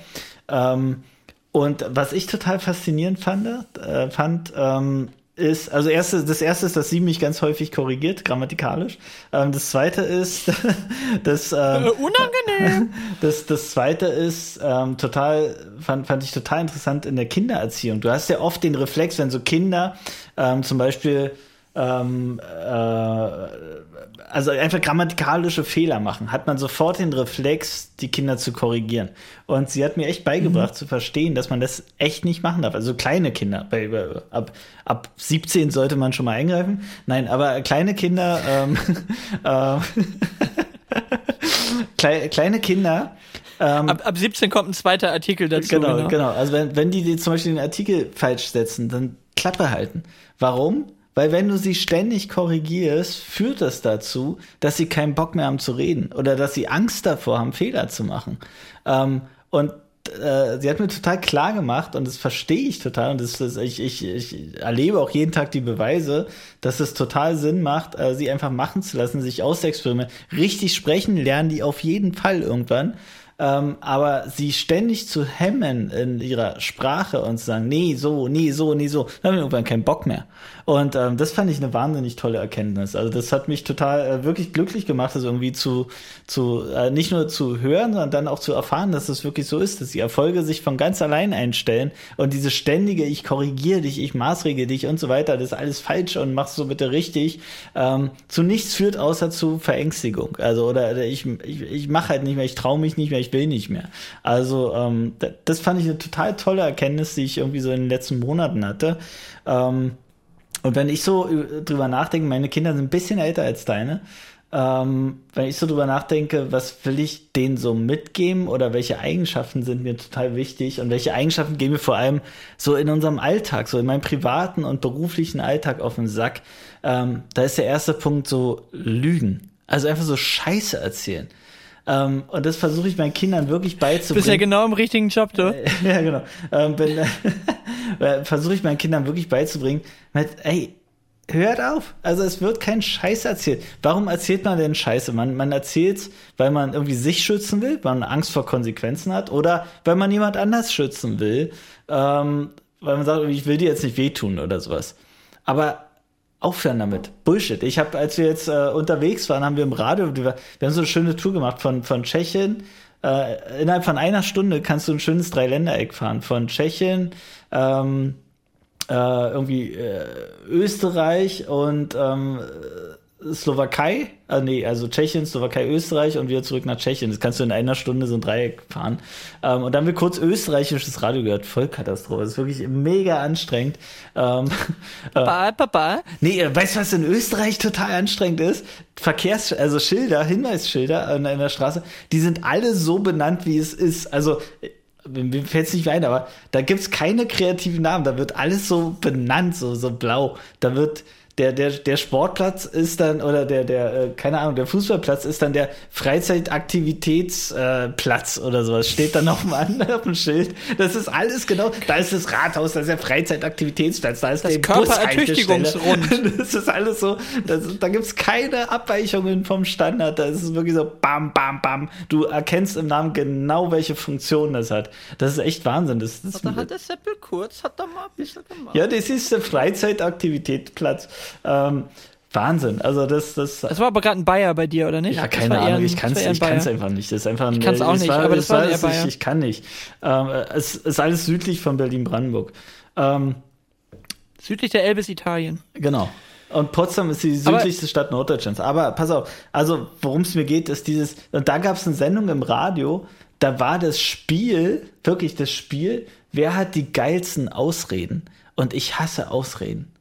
Ähm, und was ich total faszinierend fand, äh, fand ähm, ist, also erste, das erste ist, dass sie mich ganz häufig korrigiert, grammatikalisch. Ähm, das zweite ist, das ähm, äh, unangenehm. Das, das zweite ist ähm, total, fand, fand ich total interessant in der Kindererziehung. Du hast ja oft den Reflex, wenn so Kinder ähm, zum Beispiel ähm, äh, also einfach grammatikalische Fehler machen, hat man sofort den Reflex, die Kinder zu korrigieren. Und sie hat mir echt beigebracht mhm. zu verstehen, dass man das echt nicht machen darf. Also kleine Kinder, bei, ab, ab 17 sollte man schon mal eingreifen. Nein, aber kleine Kinder, ähm, äh, Kle kleine Kinder. Ähm, ab, ab 17 kommt ein zweiter Artikel dazu. Genau, genau. genau. Also wenn, wenn die zum Beispiel den Artikel falsch setzen, dann Klappe halten. Warum? Weil wenn du sie ständig korrigierst, führt das dazu, dass sie keinen Bock mehr haben zu reden oder dass sie Angst davor haben, Fehler zu machen. Ähm, und äh, sie hat mir total klar gemacht und das verstehe ich total und das, das, ich, ich, ich erlebe auch jeden Tag die Beweise, dass es total Sinn macht, äh, sie einfach machen zu lassen, sich ausexperimentieren. Richtig sprechen lernen die auf jeden Fall irgendwann ähm, aber sie ständig zu hemmen in ihrer Sprache und zu sagen, nee, so, nee, so, nee, so, dann haben wir irgendwann keinen Bock mehr. Und ähm, das fand ich eine wahnsinnig tolle Erkenntnis. Also das hat mich total äh, wirklich glücklich gemacht, das irgendwie zu, zu äh, nicht nur zu hören, sondern dann auch zu erfahren, dass es das wirklich so ist, dass die Erfolge sich von ganz allein einstellen und diese ständige, ich korrigiere dich, ich maßrege dich und so weiter, das ist alles falsch und machst so bitte richtig, ähm, zu nichts führt außer zu Verängstigung. Also oder ich, ich, ich mache halt nicht mehr, ich traue mich nicht mehr, ich will nicht mehr. Also ähm, das fand ich eine total tolle Erkenntnis, die ich irgendwie so in den letzten Monaten hatte. Ähm, und wenn ich so drüber nachdenke, meine Kinder sind ein bisschen älter als deine. Ähm, wenn ich so drüber nachdenke, was will ich denen so mitgeben oder welche Eigenschaften sind mir total wichtig und welche Eigenschaften gehen mir vor allem so in unserem Alltag, so in meinem privaten und beruflichen Alltag auf den Sack, ähm, da ist der erste Punkt so Lügen. Also einfach so Scheiße erzählen. Ähm, und das versuche ich meinen Kindern wirklich beizubringen. Bist ja genau im richtigen Job, du. ja, genau. Ähm, äh, versuche ich meinen Kindern wirklich beizubringen, mit, ey, hört auf. Also es wird kein Scheiß erzählt. Warum erzählt man denn Scheiße? Man, man erzählt weil man irgendwie sich schützen will, weil man Angst vor Konsequenzen hat oder weil man jemand anders schützen will, ähm, weil man sagt, ich will dir jetzt nicht wehtun oder sowas. Aber Aufhören damit. Bullshit. Ich habe, als wir jetzt äh, unterwegs waren, haben wir im Radio, wir, wir haben so eine schöne Tour gemacht von, von Tschechien. Äh, innerhalb von einer Stunde kannst du ein schönes Dreiländereck fahren. Von Tschechien, ähm, äh, irgendwie äh, Österreich und ähm, Slowakei, äh, nee, also Tschechien, Slowakei, Österreich und wieder zurück nach Tschechien. Das kannst du in einer Stunde so ein Dreieck fahren. Ähm, und dann haben wir kurz österreichisches Radio gehört. Vollkatastrophe. Das ist wirklich mega anstrengend. Ähm, Papa, äh, Papa. Nee, äh, weißt du, was in Österreich total anstrengend ist? Verkehrs-, also Schilder, Hinweisschilder an einer Straße, die sind alle so benannt, wie es ist. Also, mir fällt es nicht ein, aber da gibt's keine kreativen Namen. Da wird alles so benannt, so, so blau. Da wird, der, der, der Sportplatz ist dann, oder der, der, äh, keine Ahnung, der Fußballplatz ist dann der Freizeitaktivitätsplatz äh, oder sowas. Steht dann auf dem, auf dem Schild. Das ist alles genau, da ist das Rathaus, da ist der Freizeitaktivitätsplatz, da ist das der Körperertüchtigungsrund. Das ist alles so, das, da gibt's keine Abweichungen vom Standard. Da ist es wirklich so bam, bam, bam. Du erkennst im Namen genau, welche Funktion das hat. Das ist echt Wahnsinn. Das, das da hat der Seppel kurz, hat er mal ein bisschen gemacht. Ja, das ist der Freizeitaktivitätsplatz. Ähm, Wahnsinn. Also das, das. Das war aber gerade ein Bayer bei dir, oder nicht? Ja, keine Ahnung. Ein, ich kann es ich einfach nicht. Das ist einfach ein, ich kann es auch nicht, war, aber das war, war Bayer. Ich, ich kann nicht. Ähm, es ist alles südlich von Berlin-Brandenburg. Ähm, südlich der Elbe ist Italien. Genau. Und Potsdam ist die südlichste aber, Stadt Norddeutschlands. Aber pass auf, also worum es mir geht, ist dieses, und da gab es eine Sendung im Radio, da war das Spiel, wirklich das Spiel, wer hat die geilsten Ausreden? Und ich hasse Ausreden.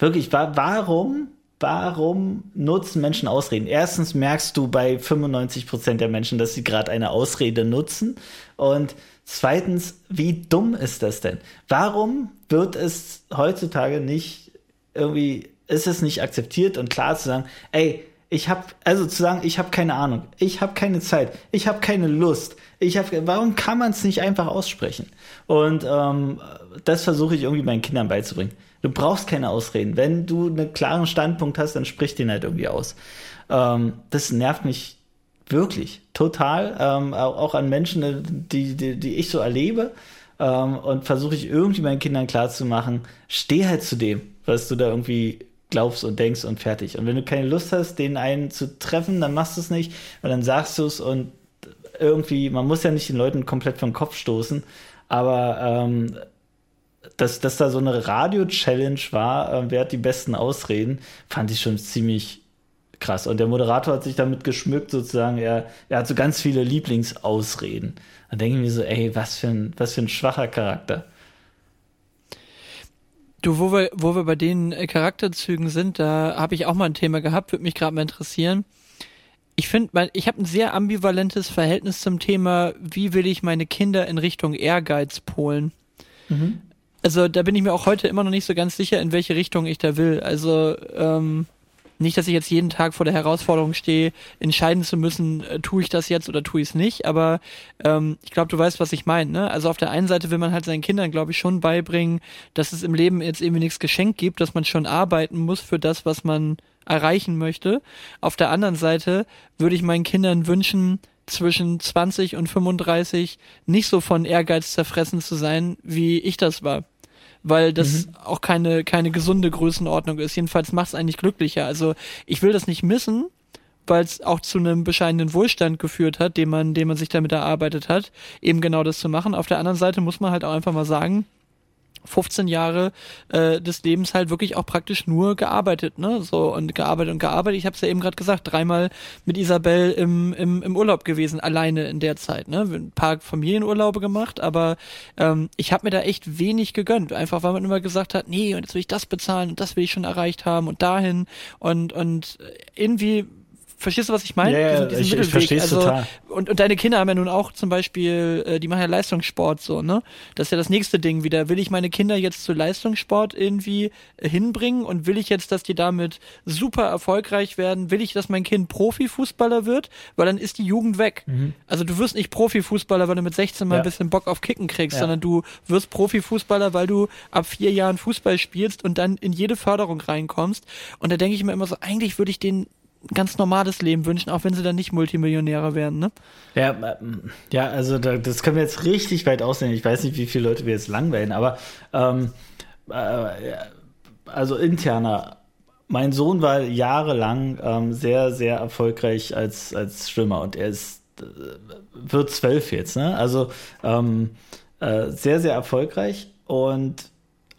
Wirklich, warum, warum nutzen Menschen Ausreden? Erstens merkst du bei 95 Prozent der Menschen, dass sie gerade eine Ausrede nutzen. Und zweitens, wie dumm ist das denn? Warum wird es heutzutage nicht irgendwie, ist es nicht akzeptiert und klar zu sagen, ey, ich habe also zu sagen, ich habe keine Ahnung, ich habe keine Zeit, ich habe keine Lust, ich habe, warum kann man es nicht einfach aussprechen? Und ähm, das versuche ich irgendwie meinen Kindern beizubringen. Du brauchst keine Ausreden. Wenn du einen klaren Standpunkt hast, dann sprich den halt irgendwie aus. Ähm, das nervt mich wirklich total, ähm, auch an Menschen, die, die, die ich so erlebe. Ähm, und versuche ich irgendwie meinen Kindern klarzumachen, steh halt zu dem, was du da irgendwie glaubst und denkst und fertig. Und wenn du keine Lust hast, den einen zu treffen, dann machst du es nicht und dann sagst du es und irgendwie, man muss ja nicht den Leuten komplett vom Kopf stoßen, aber ähm, dass, dass da so eine Radio-Challenge war, äh, wer hat die besten Ausreden, fand ich schon ziemlich krass. Und der Moderator hat sich damit geschmückt, sozusagen, er, er hat so ganz viele Lieblingsausreden. Da denke ich mir so, ey, was für ein, was für ein schwacher Charakter. Du, wo wir, wo wir bei den äh, Charakterzügen sind, da habe ich auch mal ein Thema gehabt, würde mich gerade mal interessieren. Ich finde, ich habe ein sehr ambivalentes Verhältnis zum Thema, wie will ich meine Kinder in Richtung Ehrgeiz polen. Mhm also da bin ich mir auch heute immer noch nicht so ganz sicher, in welche Richtung ich da will. Also ähm, nicht, dass ich jetzt jeden Tag vor der Herausforderung stehe, entscheiden zu müssen, äh, tue ich das jetzt oder tue ich es nicht. Aber ähm, ich glaube, du weißt, was ich meine. Ne? Also auf der einen Seite will man halt seinen Kindern, glaube ich, schon beibringen, dass es im Leben jetzt irgendwie nichts geschenkt gibt, dass man schon arbeiten muss für das, was man erreichen möchte. Auf der anderen Seite würde ich meinen Kindern wünschen, zwischen 20 und 35 nicht so von Ehrgeiz zerfressen zu sein, wie ich das war weil das mhm. auch keine, keine gesunde Größenordnung ist. Jedenfalls macht es eigentlich glücklicher. Also ich will das nicht missen, weil es auch zu einem bescheidenen Wohlstand geführt hat, den man, den man sich damit erarbeitet hat, eben genau das zu machen. Auf der anderen Seite muss man halt auch einfach mal sagen, 15 Jahre äh, des Lebens halt wirklich auch praktisch nur gearbeitet, ne? So und gearbeitet und gearbeitet. Ich habe es ja eben gerade gesagt, dreimal mit Isabel im, im, im Urlaub gewesen, alleine in der Zeit, ne? Ein paar Familienurlaube gemacht, aber ähm, ich habe mir da echt wenig gegönnt, einfach weil man immer gesagt hat, nee, und jetzt will ich das bezahlen und das will ich schon erreicht haben und dahin und und irgendwie verstehst du, was ich meine? Ja, diesen, diesen ich, ich verstehe also, total. Und, und deine Kinder haben ja nun auch zum Beispiel, äh, die machen ja Leistungssport so, ne? Das ist ja das nächste Ding wieder. Will ich meine Kinder jetzt zu Leistungssport irgendwie äh, hinbringen und will ich jetzt, dass die damit super erfolgreich werden? Will ich, dass mein Kind Profifußballer wird? Weil dann ist die Jugend weg. Mhm. Also du wirst nicht Profifußballer, weil du mit 16 mal ja. ein bisschen Bock auf Kicken kriegst, ja. sondern du wirst Profifußballer, weil du ab vier Jahren Fußball spielst und dann in jede Förderung reinkommst. Und da denke ich mir immer so, eigentlich würde ich den ganz normales Leben wünschen, auch wenn sie dann nicht Multimillionäre werden, ne? Ja, ähm, ja also da, das können wir jetzt richtig weit aussehen. Ich weiß nicht, wie viele Leute wir jetzt langweilen, aber ähm, äh, also interner mein Sohn war jahrelang ähm, sehr, sehr erfolgreich als, als Schwimmer und er ist, äh, wird zwölf jetzt, ne? Also ähm, äh, sehr, sehr erfolgreich und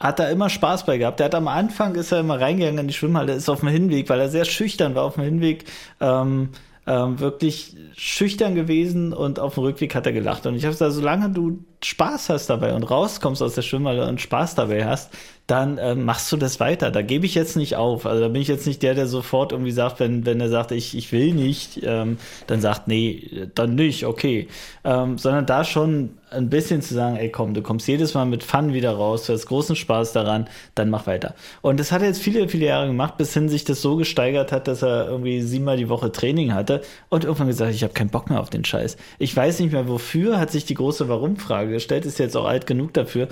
hat da immer Spaß bei gehabt. Der hat am Anfang ist er immer reingegangen in die Schwimmhalle, ist auf dem Hinweg, weil er sehr schüchtern war auf dem Hinweg. Ähm, ähm, wirklich schüchtern gewesen und auf dem Rückweg hat er gelacht. Und ich habe gesagt, solange du Spaß hast dabei und rauskommst aus der Schwimmhalle und Spaß dabei hast, dann äh, machst du das weiter. Da gebe ich jetzt nicht auf. Also da bin ich jetzt nicht der, der sofort irgendwie sagt, wenn, wenn er sagt, ich, ich will nicht, ähm, dann sagt, nee, dann nicht, okay. Ähm, sondern da schon ein bisschen zu sagen, ey komm, du kommst jedes Mal mit Fun wieder raus, du hast großen Spaß daran, dann mach weiter. Und das hat er jetzt viele, viele Jahre gemacht, bis hin sich das so gesteigert hat, dass er irgendwie siebenmal die Woche Training hatte und irgendwann gesagt, ich habe keinen Bock mehr auf den Scheiß. Ich weiß nicht mehr wofür, hat sich die große Warum-Frage gestellt, ist jetzt auch alt genug dafür.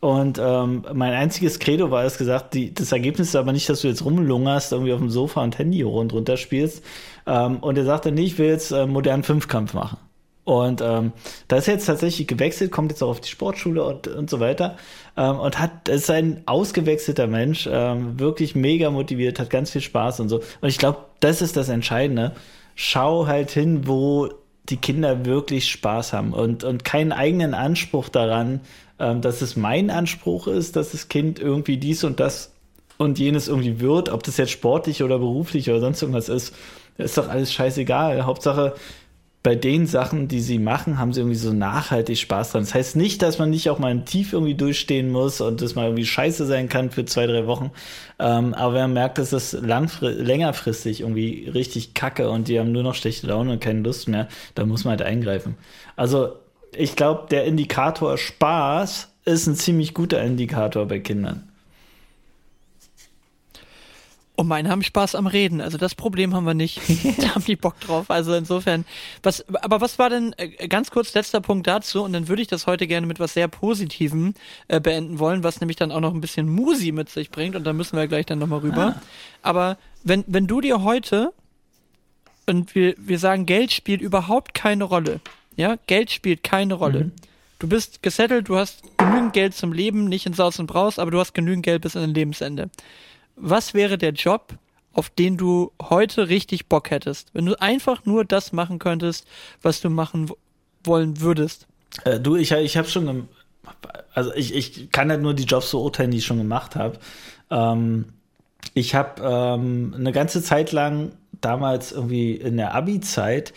Und ähm, mein einziges Credo war es gesagt, die, das Ergebnis ist aber nicht, dass du jetzt rumlungerst, irgendwie auf dem Sofa und Handy hoch und runter spielst. Ähm, und er sagte, nee, ich will jetzt äh, modernen Fünfkampf machen. Und ähm, da ist jetzt tatsächlich gewechselt, kommt jetzt auch auf die Sportschule und, und so weiter. Ähm, und hat, ist ein ausgewechselter Mensch, ähm, wirklich mega motiviert, hat ganz viel Spaß und so. Und ich glaube, das ist das Entscheidende. Schau halt hin, wo die Kinder wirklich Spaß haben und, und keinen eigenen Anspruch daran, ähm, dass es mein Anspruch ist, dass das Kind irgendwie dies und das und jenes irgendwie wird, ob das jetzt sportlich oder beruflich oder sonst irgendwas ist, ist doch alles scheißegal. Hauptsache, bei den Sachen, die sie machen, haben sie irgendwie so nachhaltig Spaß dran. Das heißt nicht, dass man nicht auch mal ein Tief irgendwie durchstehen muss und das mal irgendwie scheiße sein kann für zwei, drei Wochen. Ähm, aber man merkt, dass das längerfristig irgendwie richtig kacke und die haben nur noch schlechte Laune und keine Lust mehr, dann muss man halt eingreifen. Also ich glaube, der Indikator Spaß ist ein ziemlich guter Indikator bei Kindern. Und meine haben Spaß am Reden. Also das Problem haben wir nicht. da haben die Bock drauf. Also insofern, was, aber was war denn, äh, ganz kurz letzter Punkt dazu, und dann würde ich das heute gerne mit was sehr Positivem äh, beenden wollen, was nämlich dann auch noch ein bisschen Musi mit sich bringt, und da müssen wir gleich dann nochmal rüber. Ah. Aber wenn, wenn du dir heute, und wir, wir sagen, Geld spielt überhaupt keine Rolle. Ja, Geld spielt keine Rolle. Mhm. Du bist gesettelt, du hast genügend Geld zum Leben, nicht in Saus und Braus, aber du hast genügend Geld bis an dein Lebensende was wäre der Job, auf den du heute richtig Bock hättest? Wenn du einfach nur das machen könntest, was du machen wollen würdest. Äh, du, ich, ich habe schon, also ich, ich kann halt nur die Jobs so urteilen, die ich schon gemacht habe. Ähm, ich habe ähm, eine ganze Zeit lang damals irgendwie in der Abi-Zeit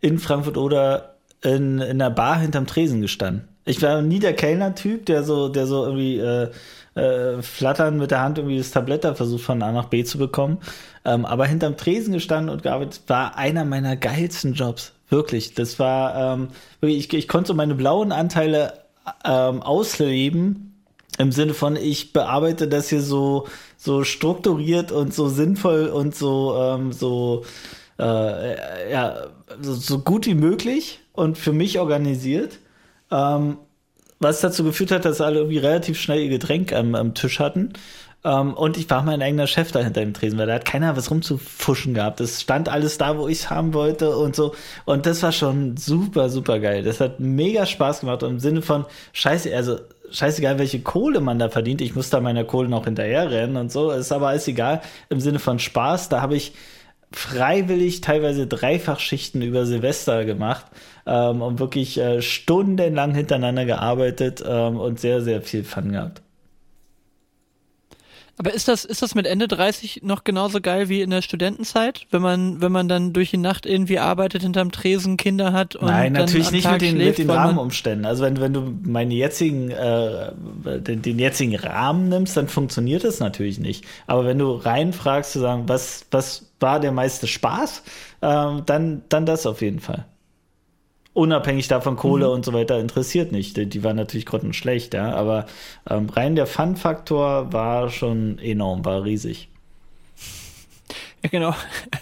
in Frankfurt oder in, in einer Bar hinterm Tresen gestanden. Ich war nie der Kellner-Typ, der so, der so irgendwie äh, äh, flattern mit der Hand irgendwie das Tablett da versucht von A nach B zu bekommen. Ähm, aber hinterm Tresen gestanden und gearbeitet war einer meiner geilsten Jobs. Wirklich. Das war, ähm, ich, ich konnte so meine blauen Anteile ähm, ausleben. Im Sinne von, ich bearbeite das hier so, so strukturiert und so sinnvoll und so, ähm, so, äh, ja, so, so gut wie möglich und für mich organisiert. Ähm, was dazu geführt hat, dass alle irgendwie relativ schnell ihr Getränk am, am Tisch hatten. Um, ähm, und ich war mein eigener Chef da hinter dem Tresen, weil da hat keiner was rumzufuschen gehabt. Es stand alles da, wo ich es haben wollte und so. Und das war schon super, super geil. Das hat mega Spaß gemacht. Und im Sinne von, scheiße, also scheißegal, welche Kohle man da verdient. Ich muss da meiner Kohle noch hinterher rennen und so. Ist aber alles egal. Im Sinne von Spaß, da habe ich freiwillig teilweise Dreifachschichten über Silvester gemacht ähm, und wirklich äh, stundenlang hintereinander gearbeitet ähm, und sehr, sehr viel Fun gehabt. Aber ist das, ist das mit Ende 30 noch genauso geil wie in der Studentenzeit, wenn man, wenn man dann durch die Nacht irgendwie arbeitet, hinterm Tresen Kinder hat und Nein, natürlich nicht Tag mit den, schläft, mit den Rahmenumständen. Also wenn, wenn du meine jetzigen, äh, den, den jetzigen Rahmen nimmst, dann funktioniert das natürlich nicht. Aber wenn du reinfragst, zu sagen, was, was war der meiste Spaß, ähm, dann, dann das auf jeden Fall unabhängig davon Kohle mhm. und so weiter interessiert nicht. Die, die waren natürlich grottenschlecht, ja, aber ähm, rein der Fun-Faktor war schon enorm, war riesig. Ja, genau.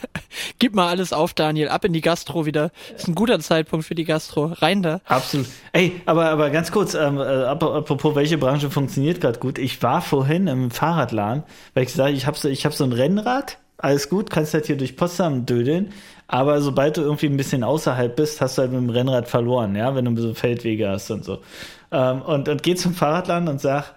Gib mal alles auf, Daniel. Ab in die Gastro wieder. Ist ein guter Zeitpunkt für die Gastro. Rein da. Absolut. Ey, aber, aber ganz kurz, ähm, äh, apropos, welche Branche funktioniert gerade gut? Ich war vorhin im Fahrradladen, weil ich gesagt ich habe so, ich hab so ein Rennrad. Alles gut, kannst halt hier durch Potsdam dödeln. Aber sobald du irgendwie ein bisschen außerhalb bist, hast du halt mit dem Rennrad verloren, ja, wenn du so Feldwege hast und so. Ähm, und, und geh zum Fahrradladen und sag,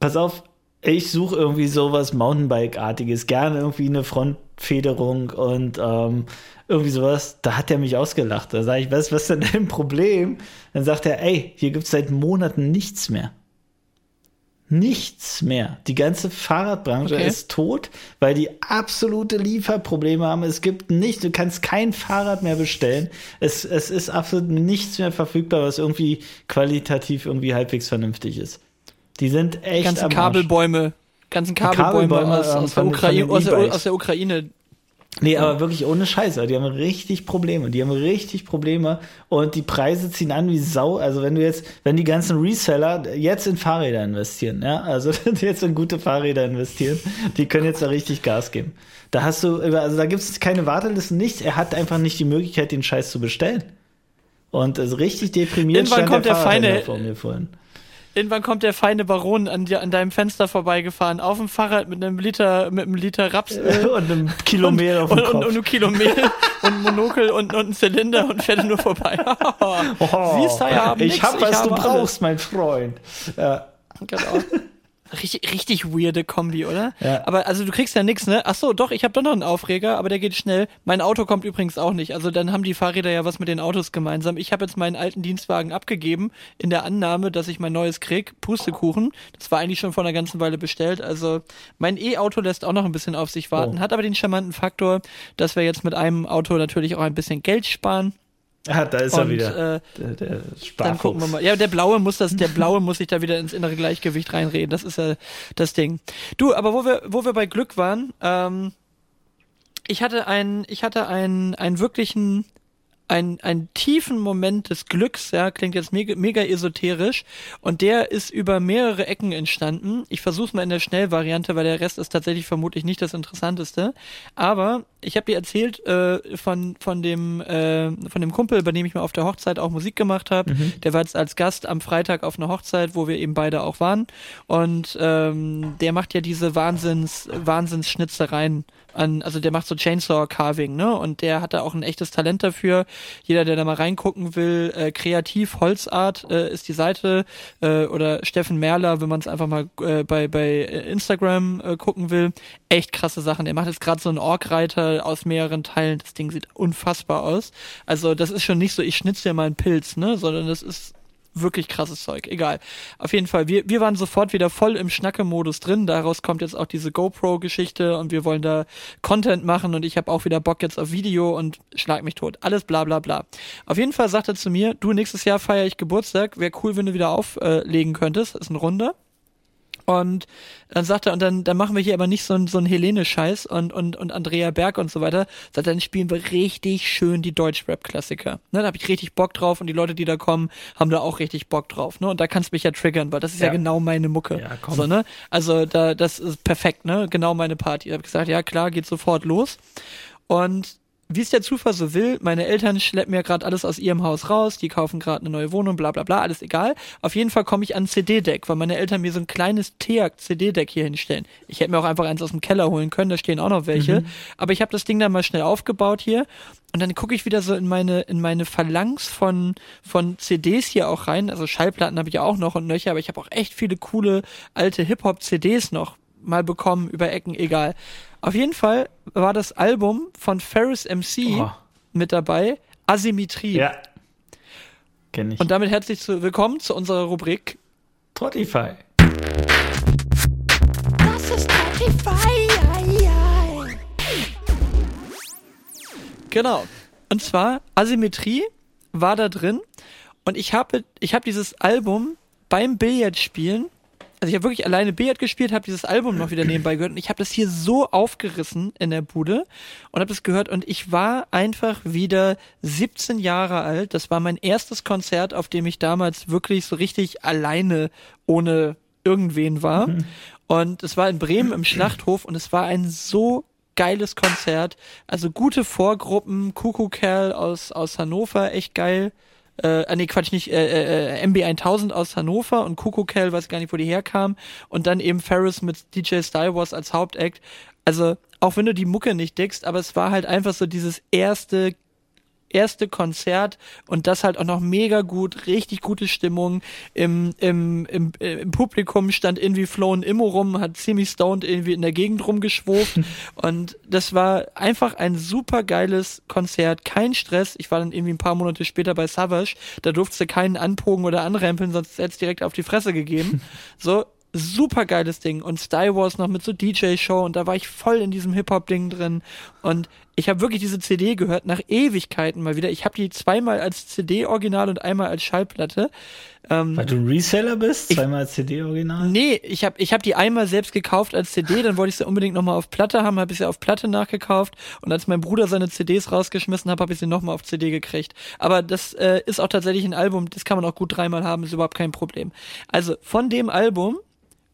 pass auf, ich suche irgendwie sowas Mountainbike-artiges, gerne irgendwie eine Frontfederung und ähm, irgendwie sowas. Da hat er mich ausgelacht. Da sage ich, was, was ist denn dein Problem? Dann sagt er, ey, hier gibt es seit Monaten nichts mehr. Nichts mehr. Die ganze Fahrradbranche okay. ist tot, weil die absolute Lieferprobleme haben. Es gibt nichts, du kannst kein Fahrrad mehr bestellen. Es, es ist absolut nichts mehr verfügbar, was irgendwie qualitativ irgendwie halbwegs vernünftig ist. Die sind echt. Die ganzen Kabelbäume, ganzen Kabelbäume, Kabelbäume aus, aus, der Ukraine, aus, der, aus der Ukraine Nee, aber wirklich ohne Scheiße. Die haben richtig Probleme. Die haben richtig Probleme und die Preise ziehen an wie Sau. Also wenn du jetzt, wenn die ganzen Reseller jetzt in Fahrräder investieren, ja, also jetzt in gute Fahrräder investieren, die können jetzt da richtig Gas geben. Da hast du, also da gibt es keine Wartelisten, nichts. Er hat einfach nicht die Möglichkeit, den Scheiß zu bestellen. Und also richtig deprimiert Irgendwann kommt der, der feine, vor mir vorhin. Irgendwann kommt der feine Baron an, dir, an deinem Fenster vorbeigefahren, auf dem Fahrrad mit einem Liter, mit einem Liter Rapsöl. und einem Kilo Mehl auf dem und, Kopf. Und, und, einem Kilo Mehl und Monokel und, und ein Zylinder und fährt nur vorbei. oh, Siehst du, ja, ich nix, hab, was ich du brauchst, alles. mein Freund. Ja. Genau. Richtig, richtig weirde Kombi, oder? Ja. Aber also du kriegst ja nichts, ne? Ach so, doch, ich habe doch noch einen Aufreger, aber der geht schnell. Mein Auto kommt übrigens auch nicht. Also dann haben die Fahrräder ja was mit den Autos gemeinsam. Ich habe jetzt meinen alten Dienstwagen abgegeben in der Annahme, dass ich mein neues krieg. Pustekuchen. Das war eigentlich schon vor einer ganzen Weile bestellt. Also mein E-Auto lässt auch noch ein bisschen auf sich warten, oh. hat aber den charmanten Faktor, dass wir jetzt mit einem Auto natürlich auch ein bisschen Geld sparen. Ah, da ist und, er wieder. Äh, der, der dann gucken wir mal. Ja, der blaue muss das, der blaue muss sich da wieder ins innere Gleichgewicht reinreden. Das ist ja das Ding. Du, aber wo wir, wo wir bei Glück waren, ähm, ich hatte einen, ich hatte einen, einen wirklichen ein, einen tiefen Moment des Glücks, ja, klingt jetzt mega, mega esoterisch, und der ist über mehrere Ecken entstanden. Ich versuche mal in der Schnellvariante, weil der Rest ist tatsächlich vermutlich nicht das Interessanteste. Aber ich habe dir erzählt äh, von von dem äh, von dem Kumpel, bei dem ich mal auf der Hochzeit auch Musik gemacht habe. Mhm. Der war jetzt als Gast am Freitag auf einer Hochzeit, wo wir eben beide auch waren. Und ähm, der macht ja diese Wahnsinns Wahnsinnsschnitzereien an, also der macht so Chainsaw Carving, ne? Und der hat da auch ein echtes Talent dafür. Jeder, der da mal reingucken will, äh, kreativ Holzart äh, ist die Seite äh, oder Steffen Merler, wenn man es einfach mal äh, bei bei Instagram äh, gucken will. Echt krasse Sachen. Er macht jetzt gerade so einen Orkreiter aus mehreren Teilen. Das Ding sieht unfassbar aus. Also das ist schon nicht so, ich schnitze dir mal einen Pilz, ne? Sondern das ist wirklich krasses Zeug. Egal. Auf jeden Fall, wir, wir waren sofort wieder voll im Schnacke-Modus drin. Daraus kommt jetzt auch diese GoPro-Geschichte und wir wollen da Content machen und ich habe auch wieder Bock jetzt auf Video und schlag mich tot. Alles bla bla bla. Auf jeden Fall sagt er zu mir, du, nächstes Jahr feiere ich Geburtstag. Wäre cool, wenn du wieder auflegen könntest. Das ist eine Runde. Und dann sagt er, und dann, dann machen wir hier aber nicht so ein, so ein Helene-Scheiß und, und, und Andrea Berg und so weiter. Sagt, dann spielen wir richtig schön die Deutsch-Rap-Klassiker. Ne, da habe ich richtig Bock drauf und die Leute, die da kommen, haben da auch richtig Bock drauf. Ne? Und da kannst du mich ja triggern, weil das ist ja, ja genau meine Mucke. Ja, komm. So, ne? Also da, das ist perfekt, ne? Genau meine Party. Ich habe gesagt, ja klar, geht sofort los. Und wie es der Zufall so will, meine Eltern schleppen mir gerade alles aus ihrem Haus raus, die kaufen gerade eine neue Wohnung, bla bla bla, alles egal. Auf jeden Fall komme ich an CD-Deck, weil meine Eltern mir so ein kleines TEAC-CD-Deck hier hinstellen. Ich hätte mir auch einfach eins aus dem Keller holen können, da stehen auch noch welche. Mhm. Aber ich habe das Ding dann mal schnell aufgebaut hier und dann gucke ich wieder so in meine in meine Phalanx von von CDs hier auch rein. Also Schallplatten habe ich ja auch noch und nöcher, aber ich habe auch echt viele coole alte Hip-Hop-CDs noch mal bekommen über Ecken, egal. Auf jeden Fall war das Album von Ferris MC oh. mit dabei, Asymmetrie. Ja. Kenn ich. Und damit herzlich zu, willkommen zu unserer Rubrik Spotify. Das ist Spotify. Genau. Und zwar Asymmetrie war da drin und ich habe ich habe dieses Album beim Billardspielen also ich habe wirklich alleine Billard gespielt, habe dieses Album noch wieder nebenbei gehört und ich habe das hier so aufgerissen in der Bude und habe das gehört und ich war einfach wieder 17 Jahre alt. Das war mein erstes Konzert, auf dem ich damals wirklich so richtig alleine ohne irgendwen war. Mhm. Und es war in Bremen im Schlachthof und es war ein so geiles Konzert. Also gute Vorgruppen, Kuckuck-Kerl aus, aus Hannover, echt geil äh, ah, nee, Quatsch, nicht, äh, äh, MB1000 aus Hannover und Kuckuck weiß gar nicht, wo die herkam und dann eben Ferris mit DJ Star Wars als Hauptact. Also, auch wenn du die Mucke nicht dickst, aber es war halt einfach so dieses erste erste Konzert und das halt auch noch mega gut, richtig gute Stimmung. Im, im, im, äh, im Publikum stand irgendwie Flo und Immo rum, hat ziemlich stoned irgendwie in der Gegend rumgeschwurft und das war einfach ein super geiles Konzert, kein Stress. Ich war dann irgendwie ein paar Monate später bei Savage, da durfte keinen anpogen oder anrempeln, sonst hätte es direkt auf die Fresse gegeben. So, super geiles Ding und Star Wars noch mit so DJ-Show und da war ich voll in diesem Hip-Hop-Ding drin und ich habe wirklich diese CD gehört nach Ewigkeiten mal wieder. Ich habe die zweimal als CD-Original und einmal als Schallplatte. Ähm, Weil du ein Reseller bist? Zweimal als CD-Original? Nee, ich habe ich hab die einmal selbst gekauft als CD, dann wollte ich sie unbedingt nochmal auf Platte haben, habe ich sie auf Platte nachgekauft und als mein Bruder seine CDs rausgeschmissen hat, habe ich sie nochmal auf CD gekriegt. Aber das äh, ist auch tatsächlich ein Album, das kann man auch gut dreimal haben, ist überhaupt kein Problem. Also von dem Album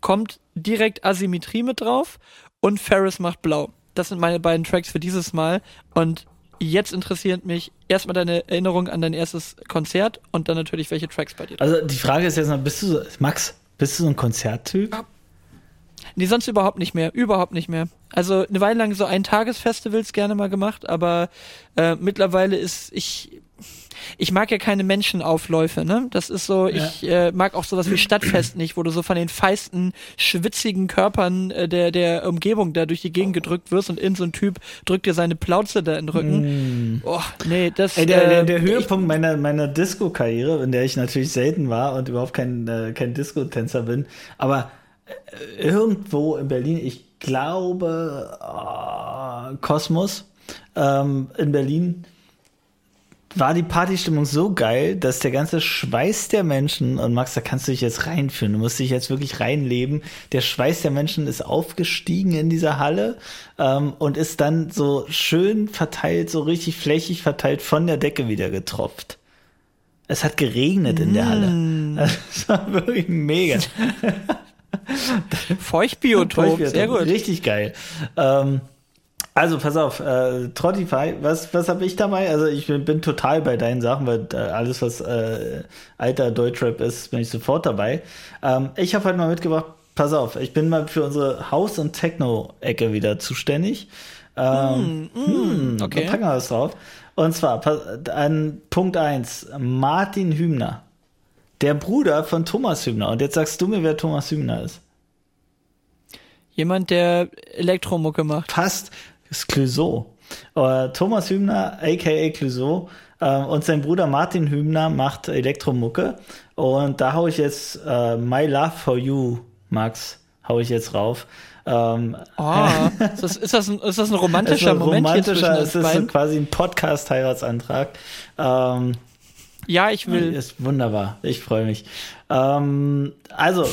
kommt direkt Asymmetrie mit drauf und Ferris macht blau. Das sind meine beiden Tracks für dieses Mal und jetzt interessiert mich erstmal deine Erinnerung an dein erstes Konzert und dann natürlich welche Tracks bei dir. Also die Frage ist jetzt noch, bist du so, Max, bist du so ein Konzerttyp? Nee, sonst überhaupt nicht mehr. Überhaupt nicht mehr. Also eine Weile lang so ein Tagesfestivals gerne mal gemacht, aber äh, mittlerweile ist ich ich mag ja keine Menschenaufläufe, ne? Das ist so, ja. ich äh, mag auch sowas wie Stadtfest nicht, wo du so von den feisten, schwitzigen Körpern äh, der, der Umgebung da durch die Gegend gedrückt wirst und in so ein Typ drückt dir seine Plauze da in den Rücken. Mm. Oh, nee, das Ey, der, äh, der, der Höhepunkt ich, meiner, meiner Disco-Karriere, in der ich natürlich selten war und überhaupt kein, äh, kein Disco-Tänzer bin, aber äh, irgendwo in Berlin, ich glaube, oh, Kosmos ähm, in Berlin, war die Partystimmung so geil, dass der ganze Schweiß der Menschen, und Max, da kannst du dich jetzt reinführen, du musst dich jetzt wirklich reinleben, der Schweiß der Menschen ist aufgestiegen in dieser Halle ähm, und ist dann so schön verteilt, so richtig flächig verteilt von der Decke wieder getropft. Es hat geregnet in der Halle. Mm. Das war wirklich mega. Feuchtbiotop, Feuchtbiotop, sehr gut. Richtig geil. Ähm, also pass auf, äh, Trottify, was, was habe ich dabei? Also ich bin, bin, total bei deinen Sachen, weil äh, alles, was äh, alter Deutschrap ist, bin ich sofort dabei. Ähm, ich habe heute mal mitgebracht, pass auf, ich bin mal für unsere House- und Techno-Ecke wieder zuständig. Ähm, mm, mm, hm, okay. Dann packen wir was drauf. Und zwar an Punkt eins Martin Hübner. Der Bruder von Thomas Hübner. Und jetzt sagst du mir, wer Thomas Hübner ist. Jemand, der Elektromucke macht. Passt ist Clouseau. Äh, Thomas Hübner, aka Clouseau, äh, und sein Bruder Martin Hübner macht Elektromucke. Und da hau ich jetzt äh, My Love for You, Max, hau ich jetzt rauf. Ähm, oh, ist, das, ist, das ein, ist das ein romantischer ist ein Moment romantischer, hier Es ist so quasi ein Podcast-Heiratsantrag. Ähm, ja, ich will. Ist wunderbar. Ich freue mich. Ähm, also.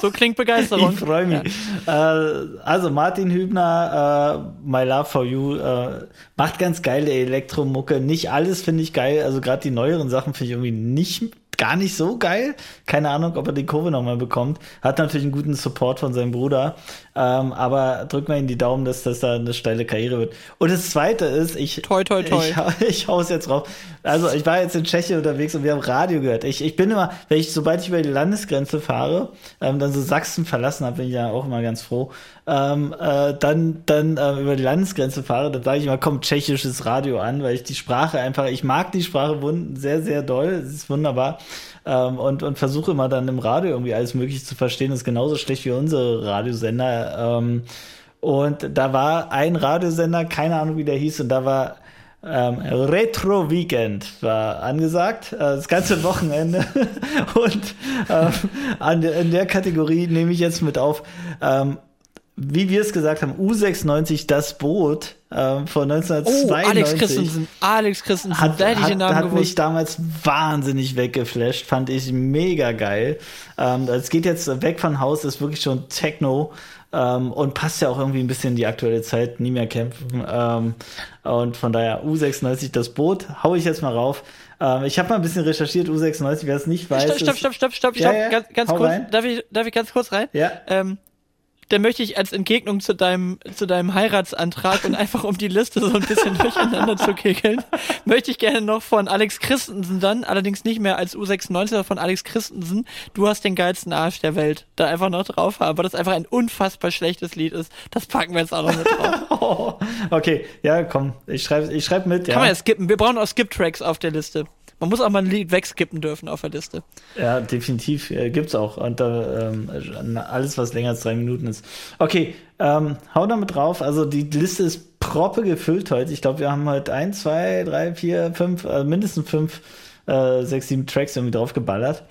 so klingt Begeisterung. ich freue mich. Ja. Äh, also Martin Hübner, äh, My Love for You, äh, macht ganz geile Elektromucke. Nicht alles finde ich geil. Also gerade die neueren Sachen finde ich irgendwie nicht gar nicht so geil. Keine Ahnung, ob er die Kurve nochmal bekommt. Hat natürlich einen guten Support von seinem Bruder. Ähm, aber drück mal in die Daumen, dass das da eine steile Karriere wird. Und das zweite ist, ich, toi, toi, toi. ich, ich hau's jetzt drauf. Also ich war jetzt in Tschechien unterwegs und wir haben Radio gehört. Ich, ich bin immer, wenn ich, sobald ich über die Landesgrenze fahre, ähm, dann so Sachsen verlassen habe, bin ich ja auch immer ganz froh, ähm, äh, dann, dann äh, über die Landesgrenze fahre, dann sage ich immer, komm, tschechisches Radio an, weil ich die Sprache einfach, ich mag die Sprache sehr, sehr doll, es ist wunderbar. Ähm, und, und versuche immer dann im Radio irgendwie alles Mögliche zu verstehen. Das ist genauso schlecht wie unsere Radiosender. Ähm, und da war ein Radiosender, keine Ahnung wie der hieß, und da war ähm, Retro Weekend war angesagt, äh, das ganze Wochenende. und ähm, an, in der Kategorie nehme ich jetzt mit auf ähm, wie wir es gesagt haben, U96 das Boot äh, von 1992. Oh, Alex Christensen. Alex Christensen, hat, da hätte ich den Namen hat mich damals wahnsinnig weggeflasht, fand ich mega geil. Ähm, es geht jetzt weg von Haus, ist wirklich schon Techno ähm, und passt ja auch irgendwie ein bisschen in die aktuelle Zeit, nie mehr kämpfen. Ähm, und von daher U96 das Boot, hau ich jetzt mal rauf. Ähm, ich habe mal ein bisschen recherchiert, U96, wer es nicht weiß. Stopp, stopp, stopp, stopp, stopp, stopp, ja, ja, ganz, ganz kurz. Darf ich, darf ich ganz kurz rein? Ja. Ähm, dann möchte ich als Entgegnung zu deinem, zu deinem Heiratsantrag und einfach um die Liste so ein bisschen durcheinander zu kegeln, möchte ich gerne noch von Alex Christensen dann, allerdings nicht mehr als U96, von Alex Christensen, du hast den geilsten Arsch der Welt, da einfach noch drauf haben, weil das einfach ein unfassbar schlechtes Lied ist. Das packen wir jetzt auch noch mit drauf. okay, ja, komm, ich schreibe ich schreib mit. Kann ja. man ja skippen. Wir brauchen auch Skip-Tracks auf der Liste. Man muss auch mal ein Lied wegskippen dürfen auf der Liste. Ja, definitiv. Äh, gibt's auch. Und äh, alles, was länger als drei Minuten ist. Okay, ähm, hau damit drauf. Also die Liste ist proppe gefüllt heute. Ich glaube, wir haben heute ein, zwei, drei, vier, fünf, äh, mindestens fünf, äh, sechs, sieben Tracks irgendwie draufgeballert.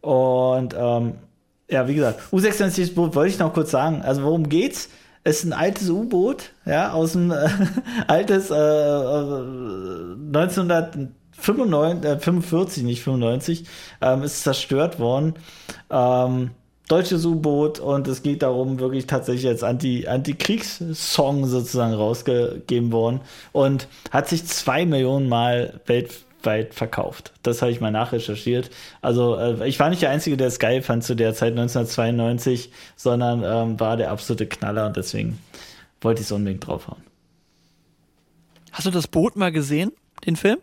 Und ähm, ja, wie gesagt, U96 Boot wollte ich noch kurz sagen. Also worum geht's? Es ist ein altes U-Boot, ja, aus dem äh, altes äh, 1900 95, äh, 45, nicht 95, ähm, ist zerstört worden. Ähm, deutsches U-Boot und es geht darum, wirklich tatsächlich als Anti, Anti-Kriegssong sozusagen rausgegeben worden und hat sich zwei Millionen Mal weltweit verkauft. Das habe ich mal nachrecherchiert. Also äh, ich war nicht der Einzige, der es geil fand zu der Zeit 1992, sondern ähm, war der absolute Knaller und deswegen wollte ich es unbedingt draufhauen. Hast du das Boot mal gesehen, den Film?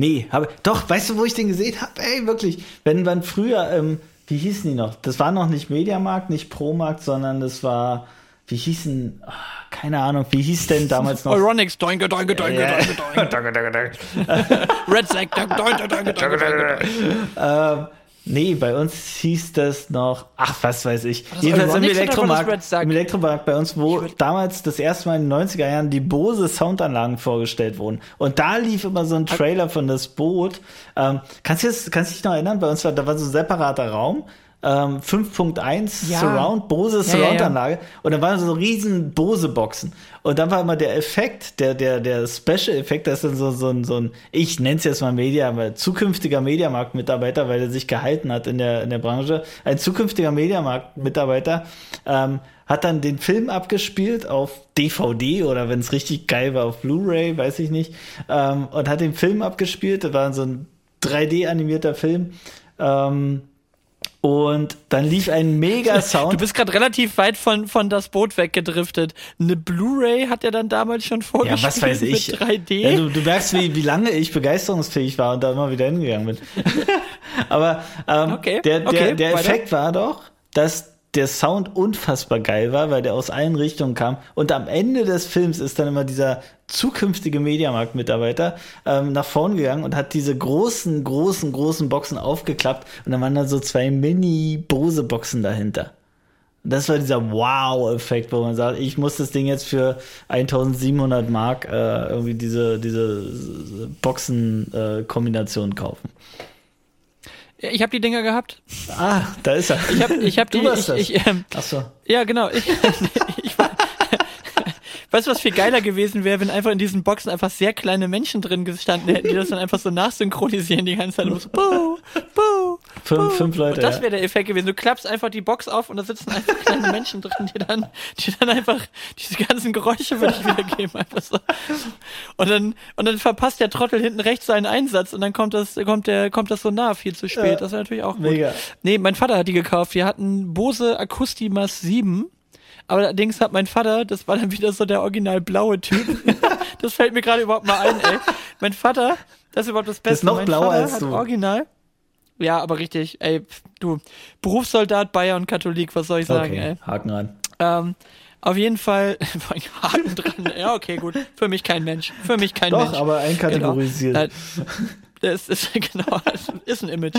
Nee, habe doch, weißt du, wo ich den gesehen habe? Ey, wirklich, wenn man früher, ähm, wie hießen die noch? Das war noch nicht Mediamarkt, nicht Promarkt, sondern das war, wie hießen, oh, keine Ahnung, wie hieß denn damals noch? Euronics, doinke, doinke, doinke, doinke, doinke. Red Sack, doinke, doinke, doinke, doinke. Nee, bei uns hieß das noch, ach, was weiß ich. Jedenfalls im Elektromarkt, im Elektromarkt bei uns, wo damals das erste Mal in den 90er Jahren die Bose Soundanlagen vorgestellt wurden. Und da lief immer so ein Trailer von das Boot. Ähm, kannst du dich noch erinnern? Bei uns war, da war so ein separater Raum ähm, 5.1 ja. Surround, Bose Surround-Anlage. Ja, ja, und dann waren so riesen Bose-Boxen. Und dann war immer der Effekt, der, der, der Special-Effekt, das ist dann so, so ein, so ein, ich nenne es jetzt mal Media, aber zukünftiger Mediamarkt-Mitarbeiter, weil er sich gehalten hat in der, in der Branche. Ein zukünftiger Mediamarkt-Mitarbeiter, ähm, hat dann den Film abgespielt auf DVD oder wenn es richtig geil war auf Blu-ray, weiß ich nicht, ähm, und hat den Film abgespielt. Das war so ein 3D-animierter Film. Ähm, und dann lief ein mega Sound. Du bist gerade relativ weit von, von das Boot weggedriftet. Eine Blu-ray hat er dann damals schon vorgespielt ja, was weiß ich. mit 3D. Ja, du, du merkst, wie, wie lange ich begeisterungsfähig war und da immer wieder hingegangen bin. Aber ähm, okay, der, der, okay, der Effekt war doch, dass der Sound unfassbar geil war, weil der aus allen Richtungen kam. Und am Ende des Films ist dann immer dieser zukünftige Mediamarkt-Mitarbeiter ähm, nach vorn gegangen und hat diese großen, großen, großen Boxen aufgeklappt und dann waren da so zwei Mini-Bose-Boxen dahinter. Das war dieser Wow-Effekt, wo man sagt, ich muss das Ding jetzt für 1700 Mark äh, irgendwie diese, diese Boxen-Kombination äh, kaufen. Ich habe die Dinger gehabt. Ah, da ist er. Ich habe ich hab die. ich, ich, ähm, Ach so. Ja, genau. Ich, ich war, Weißt du, was viel geiler gewesen wäre, wenn einfach in diesen Boxen einfach sehr kleine Menschen drin gestanden hätten, die das dann einfach so nachsynchronisieren die ganze Zeit. Und so, buh, buh, fünf, fünf Leute. Und das wäre der Effekt gewesen. Du klappst einfach die Box auf und da sitzen einfach kleine Menschen drin, die dann, die dann einfach diese ganzen Geräusche für dich wiedergeben. Einfach so. Und dann, und dann verpasst der Trottel hinten rechts seinen Einsatz und dann kommt das, kommt der, kommt das so nah, viel zu spät. Ja, das wäre natürlich auch gut. Mega. Nee, mein Vater hat die gekauft. Wir hatten Bose Akustimas 7 aber allerdings hat mein Vater, das war dann wieder so der original blaue Typ. das fällt mir gerade überhaupt mal ein, ey. Mein Vater, das ist überhaupt das Beste. Das ist noch mein blauer Vater als du. Original. Ja, aber richtig, ey, du, Berufssoldat, Bayer und Katholik, was soll ich sagen, okay, ey? Haken ran. Ähm, auf jeden Fall, Haken dran. Ja, okay, gut. Für mich kein Mensch. Für mich kein Doch, Mensch. Doch, aber einkategorisiert. Genau. Das ist, genau, das ist ein Image.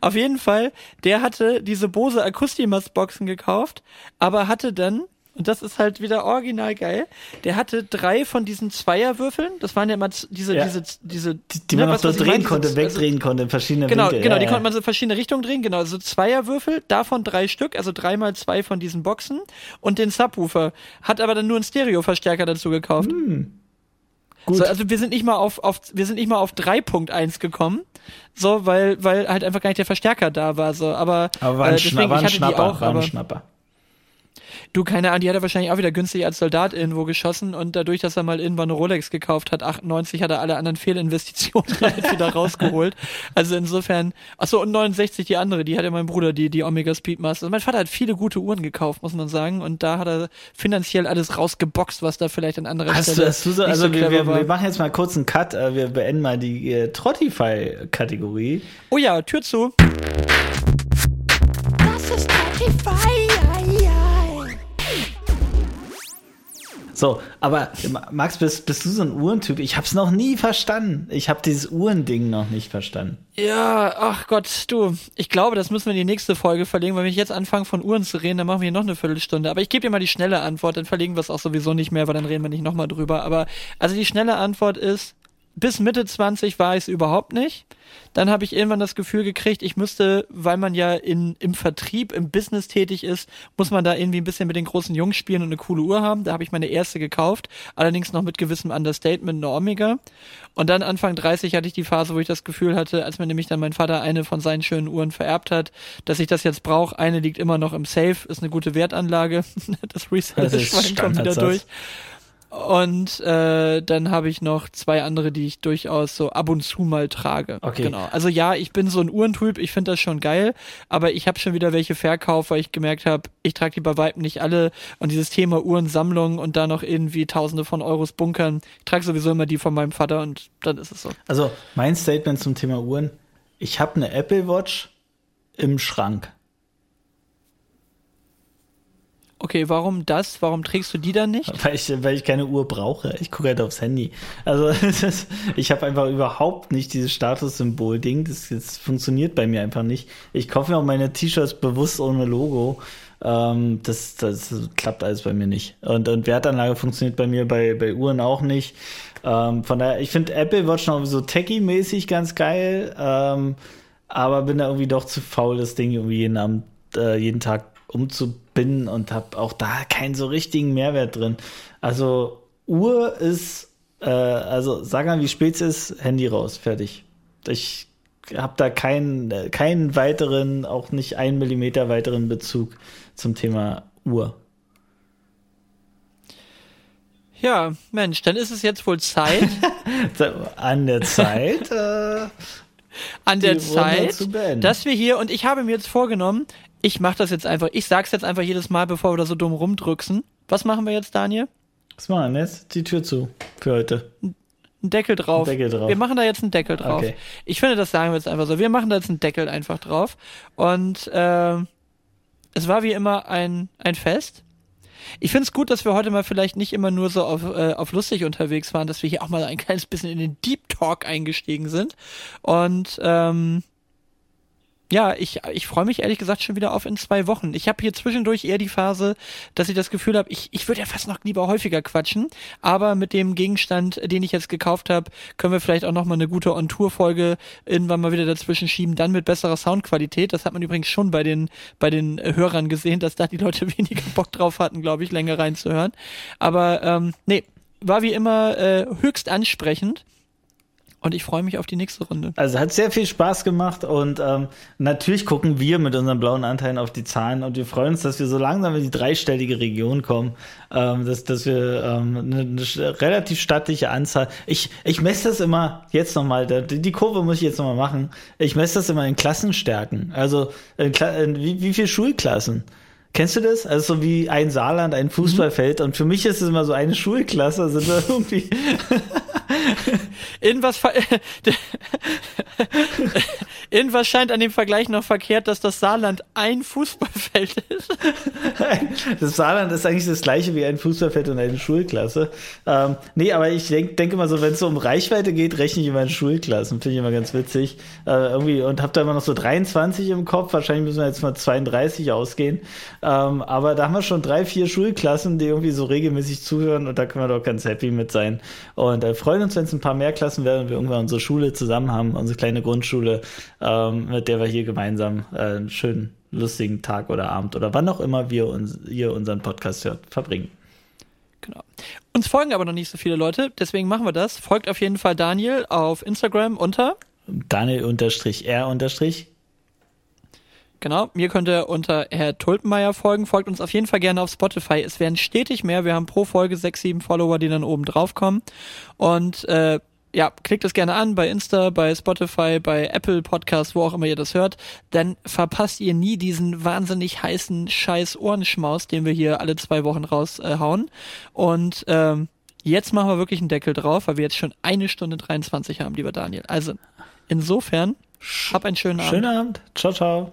Auf jeden Fall, der hatte diese Bose Akustimas Boxen gekauft, aber hatte dann und das ist halt wieder original geil. Der hatte drei von diesen Zweierwürfeln. Das waren ja immer diese, ja. diese, diese, die, die man ne, auch so drehen konnte, diese, wegdrehen also, konnte in verschiedene genau, Winkel. Genau, ja, die ja. konnte man so in verschiedene Richtungen drehen. Genau, also Zweierwürfel, davon drei Stück, also dreimal zwei von diesen Boxen und den Subwoofer. Hat aber dann nur einen Stereoverstärker dazu gekauft. Hm. Gut. So, also wir sind nicht mal auf, auf wir sind nicht mal auf 3.1 gekommen, so weil weil halt einfach gar nicht der Verstärker da war so, aber, aber war ein, äh, deswegen war ein ich hatte Schnapper, die auch, war ein aber, Schnapper. Du, keine Ahnung, die hat er wahrscheinlich auch wieder günstig als Soldat irgendwo geschossen und dadurch, dass er mal irgendwann eine Rolex gekauft hat, 98, hat er alle anderen Fehlinvestitionen wieder rausgeholt. Also insofern, achso, und 69 die andere, die hatte mein Bruder, die, die Omega Speedmaster. Also mein Vater hat viele gute Uhren gekauft, muss man sagen, und da hat er finanziell alles rausgeboxt, was da vielleicht an anderer hast Stelle du, hast du so, also so wir, wir, wir, machen jetzt mal kurz einen Cut, äh, wir beenden mal die äh, Trottify-Kategorie. Oh ja, Tür zu. Das ist Spotify. So, aber Max, bist, bist du so ein Uhrentyp? Ich hab's noch nie verstanden. Ich habe dieses Uhrending noch nicht verstanden. Ja, ach Gott, du, ich glaube, das müssen wir in die nächste Folge verlegen, weil wenn ich jetzt anfange von Uhren zu reden, dann machen wir hier noch eine Viertelstunde. Aber ich gebe dir mal die schnelle Antwort, dann verlegen wir es auch sowieso nicht mehr, weil dann reden wir nicht nochmal drüber. Aber also die schnelle Antwort ist, bis Mitte 20 war ich es überhaupt nicht. Dann habe ich irgendwann das Gefühl gekriegt, ich müsste, weil man ja in, im Vertrieb, im Business tätig ist, muss man da irgendwie ein bisschen mit den großen Jungs spielen und eine coole Uhr haben. Da habe ich meine erste gekauft, allerdings noch mit gewissem Understatement, eine Omega. Und dann Anfang 30 hatte ich die Phase, wo ich das Gefühl hatte, als mir nämlich dann mein Vater eine von seinen schönen Uhren vererbt hat, dass ich das jetzt brauche. Eine liegt immer noch im Safe, ist eine gute Wertanlage. das Reseller-Schwein kommt wieder durch. Und äh, dann habe ich noch zwei andere, die ich durchaus so ab und zu mal trage. Okay. Genau. Also ja, ich bin so ein Uhrentyp, ich finde das schon geil, aber ich habe schon wieder welche verkauft, weil ich gemerkt habe, ich trage die bei Weitem nicht alle. Und dieses Thema Uhrensammlung und da noch irgendwie Tausende von Euros bunkern, ich trage sowieso immer die von meinem Vater und dann ist es so. Also mein Statement zum Thema Uhren, ich habe eine Apple Watch im Schrank. Okay, warum das? Warum trägst du die dann nicht? Weil ich, weil ich keine Uhr brauche. Ich gucke halt aufs Handy. Also ist, ich habe einfach überhaupt nicht dieses Statussymbol-Ding. Das, das funktioniert bei mir einfach nicht. Ich kaufe mir auch meine T-Shirts bewusst ohne Logo. Ähm, das, das klappt alles bei mir nicht. Und, und Wertanlage funktioniert bei mir bei, bei Uhren auch nicht. Ähm, von daher, ich finde Apple Watch noch so techie-mäßig ganz geil. Ähm, aber bin da irgendwie doch zu faul, das Ding irgendwie jeden Abend, äh, jeden Tag umzubinden und habe auch da keinen so richtigen Mehrwert drin. Also Uhr ist, äh, also sag mal, wie spät es ist, Handy raus, fertig. Ich habe da keinen, keinen weiteren, auch nicht einen Millimeter weiteren Bezug zum Thema Uhr. Ja, Mensch, dann ist es jetzt wohl Zeit. An der Zeit. Äh, an der Zeit, dass wir hier, und ich habe mir jetzt vorgenommen, ich mache das jetzt einfach, ich sag's jetzt einfach jedes Mal, bevor wir da so dumm rumdrücksen. Was machen wir jetzt, Daniel? Was machen wir jetzt? Die Tür zu für heute. Ein Deckel drauf. Deckel drauf. Wir machen da jetzt einen Deckel drauf. Okay. Ich finde, das sagen wir jetzt einfach so. Wir machen da jetzt einen Deckel einfach drauf. Und äh, es war wie immer ein, ein Fest. Ich finde es gut, dass wir heute mal vielleicht nicht immer nur so auf, äh, auf lustig unterwegs waren, dass wir hier auch mal ein kleines bisschen in den Deep Talk eingestiegen sind. Und ähm, ja, ich, ich freue mich ehrlich gesagt schon wieder auf in zwei Wochen. Ich habe hier zwischendurch eher die Phase, dass ich das Gefühl habe, ich, ich würde ja fast noch lieber häufiger quatschen, aber mit dem Gegenstand, den ich jetzt gekauft habe, können wir vielleicht auch noch mal eine gute On-Tour-Folge irgendwann mal wieder dazwischen schieben, dann mit besserer Soundqualität. Das hat man übrigens schon bei den, bei den Hörern gesehen, dass da die Leute weniger Bock drauf hatten, glaube ich, länger reinzuhören. Aber ähm, nee, war wie immer äh, höchst ansprechend. Und ich freue mich auf die nächste Runde. Also hat sehr viel Spaß gemacht und ähm, natürlich gucken wir mit unseren blauen Anteilen auf die Zahlen und wir freuen uns, dass wir so langsam in die dreistellige Region kommen, ähm, dass, dass wir ähm, eine, eine relativ stattliche Anzahl. Ich, ich messe das immer jetzt nochmal, die Kurve muss ich jetzt nochmal machen. Ich messe das immer in Klassenstärken. Also in, in, wie, wie viele Schulklassen? Kennst du das? Also so wie ein Saarland, ein Fußballfeld. Und für mich ist es immer so eine Schulklasse. Sind wir irgendwie Irgendwas, Irgendwas scheint an dem Vergleich noch verkehrt, dass das Saarland ein Fußballfeld ist. Das Saarland ist eigentlich das gleiche wie ein Fußballfeld und eine Schulklasse. Ähm, nee, aber ich denke denk immer so, wenn es so um Reichweite geht, rechne ich immer in Schulklassen. Finde ich immer ganz witzig. Äh, irgendwie, und habe da immer noch so 23 im Kopf. Wahrscheinlich müssen wir jetzt mal 32 ausgehen. Ähm, aber da haben wir schon drei, vier Schulklassen, die irgendwie so regelmäßig zuhören und da können wir doch ganz happy mit sein. Und äh, freuen uns, wenn es ein paar mehr Klassen werden und wir irgendwann unsere Schule zusammen haben, unsere kleine Grundschule ähm, mit der wir hier gemeinsam äh, einen schönen, lustigen Tag oder Abend oder wann auch immer wir uns, ihr unseren Podcast hört, verbringen. Genau. Uns folgen aber noch nicht so viele Leute, deswegen machen wir das. Folgt auf jeden Fall Daniel auf Instagram unter Daniel-R- Genau, mir könnt ihr unter Herr Tulpenmeier folgen. Folgt uns auf jeden Fall gerne auf Spotify. Es werden stetig mehr. Wir haben pro Folge sechs, sieben Follower, die dann oben drauf kommen. Und äh, ja, klickt es gerne an bei Insta, bei Spotify, bei Apple Podcast, wo auch immer ihr das hört. Dann verpasst ihr nie diesen wahnsinnig heißen Scheiß Ohrenschmaus, den wir hier alle zwei Wochen raushauen. Äh, Und ähm, jetzt machen wir wirklich einen Deckel drauf, weil wir jetzt schon eine Stunde 23 haben, lieber Daniel. Also insofern, hab einen schönen Abend. Schönen Abend. Ciao, ciao.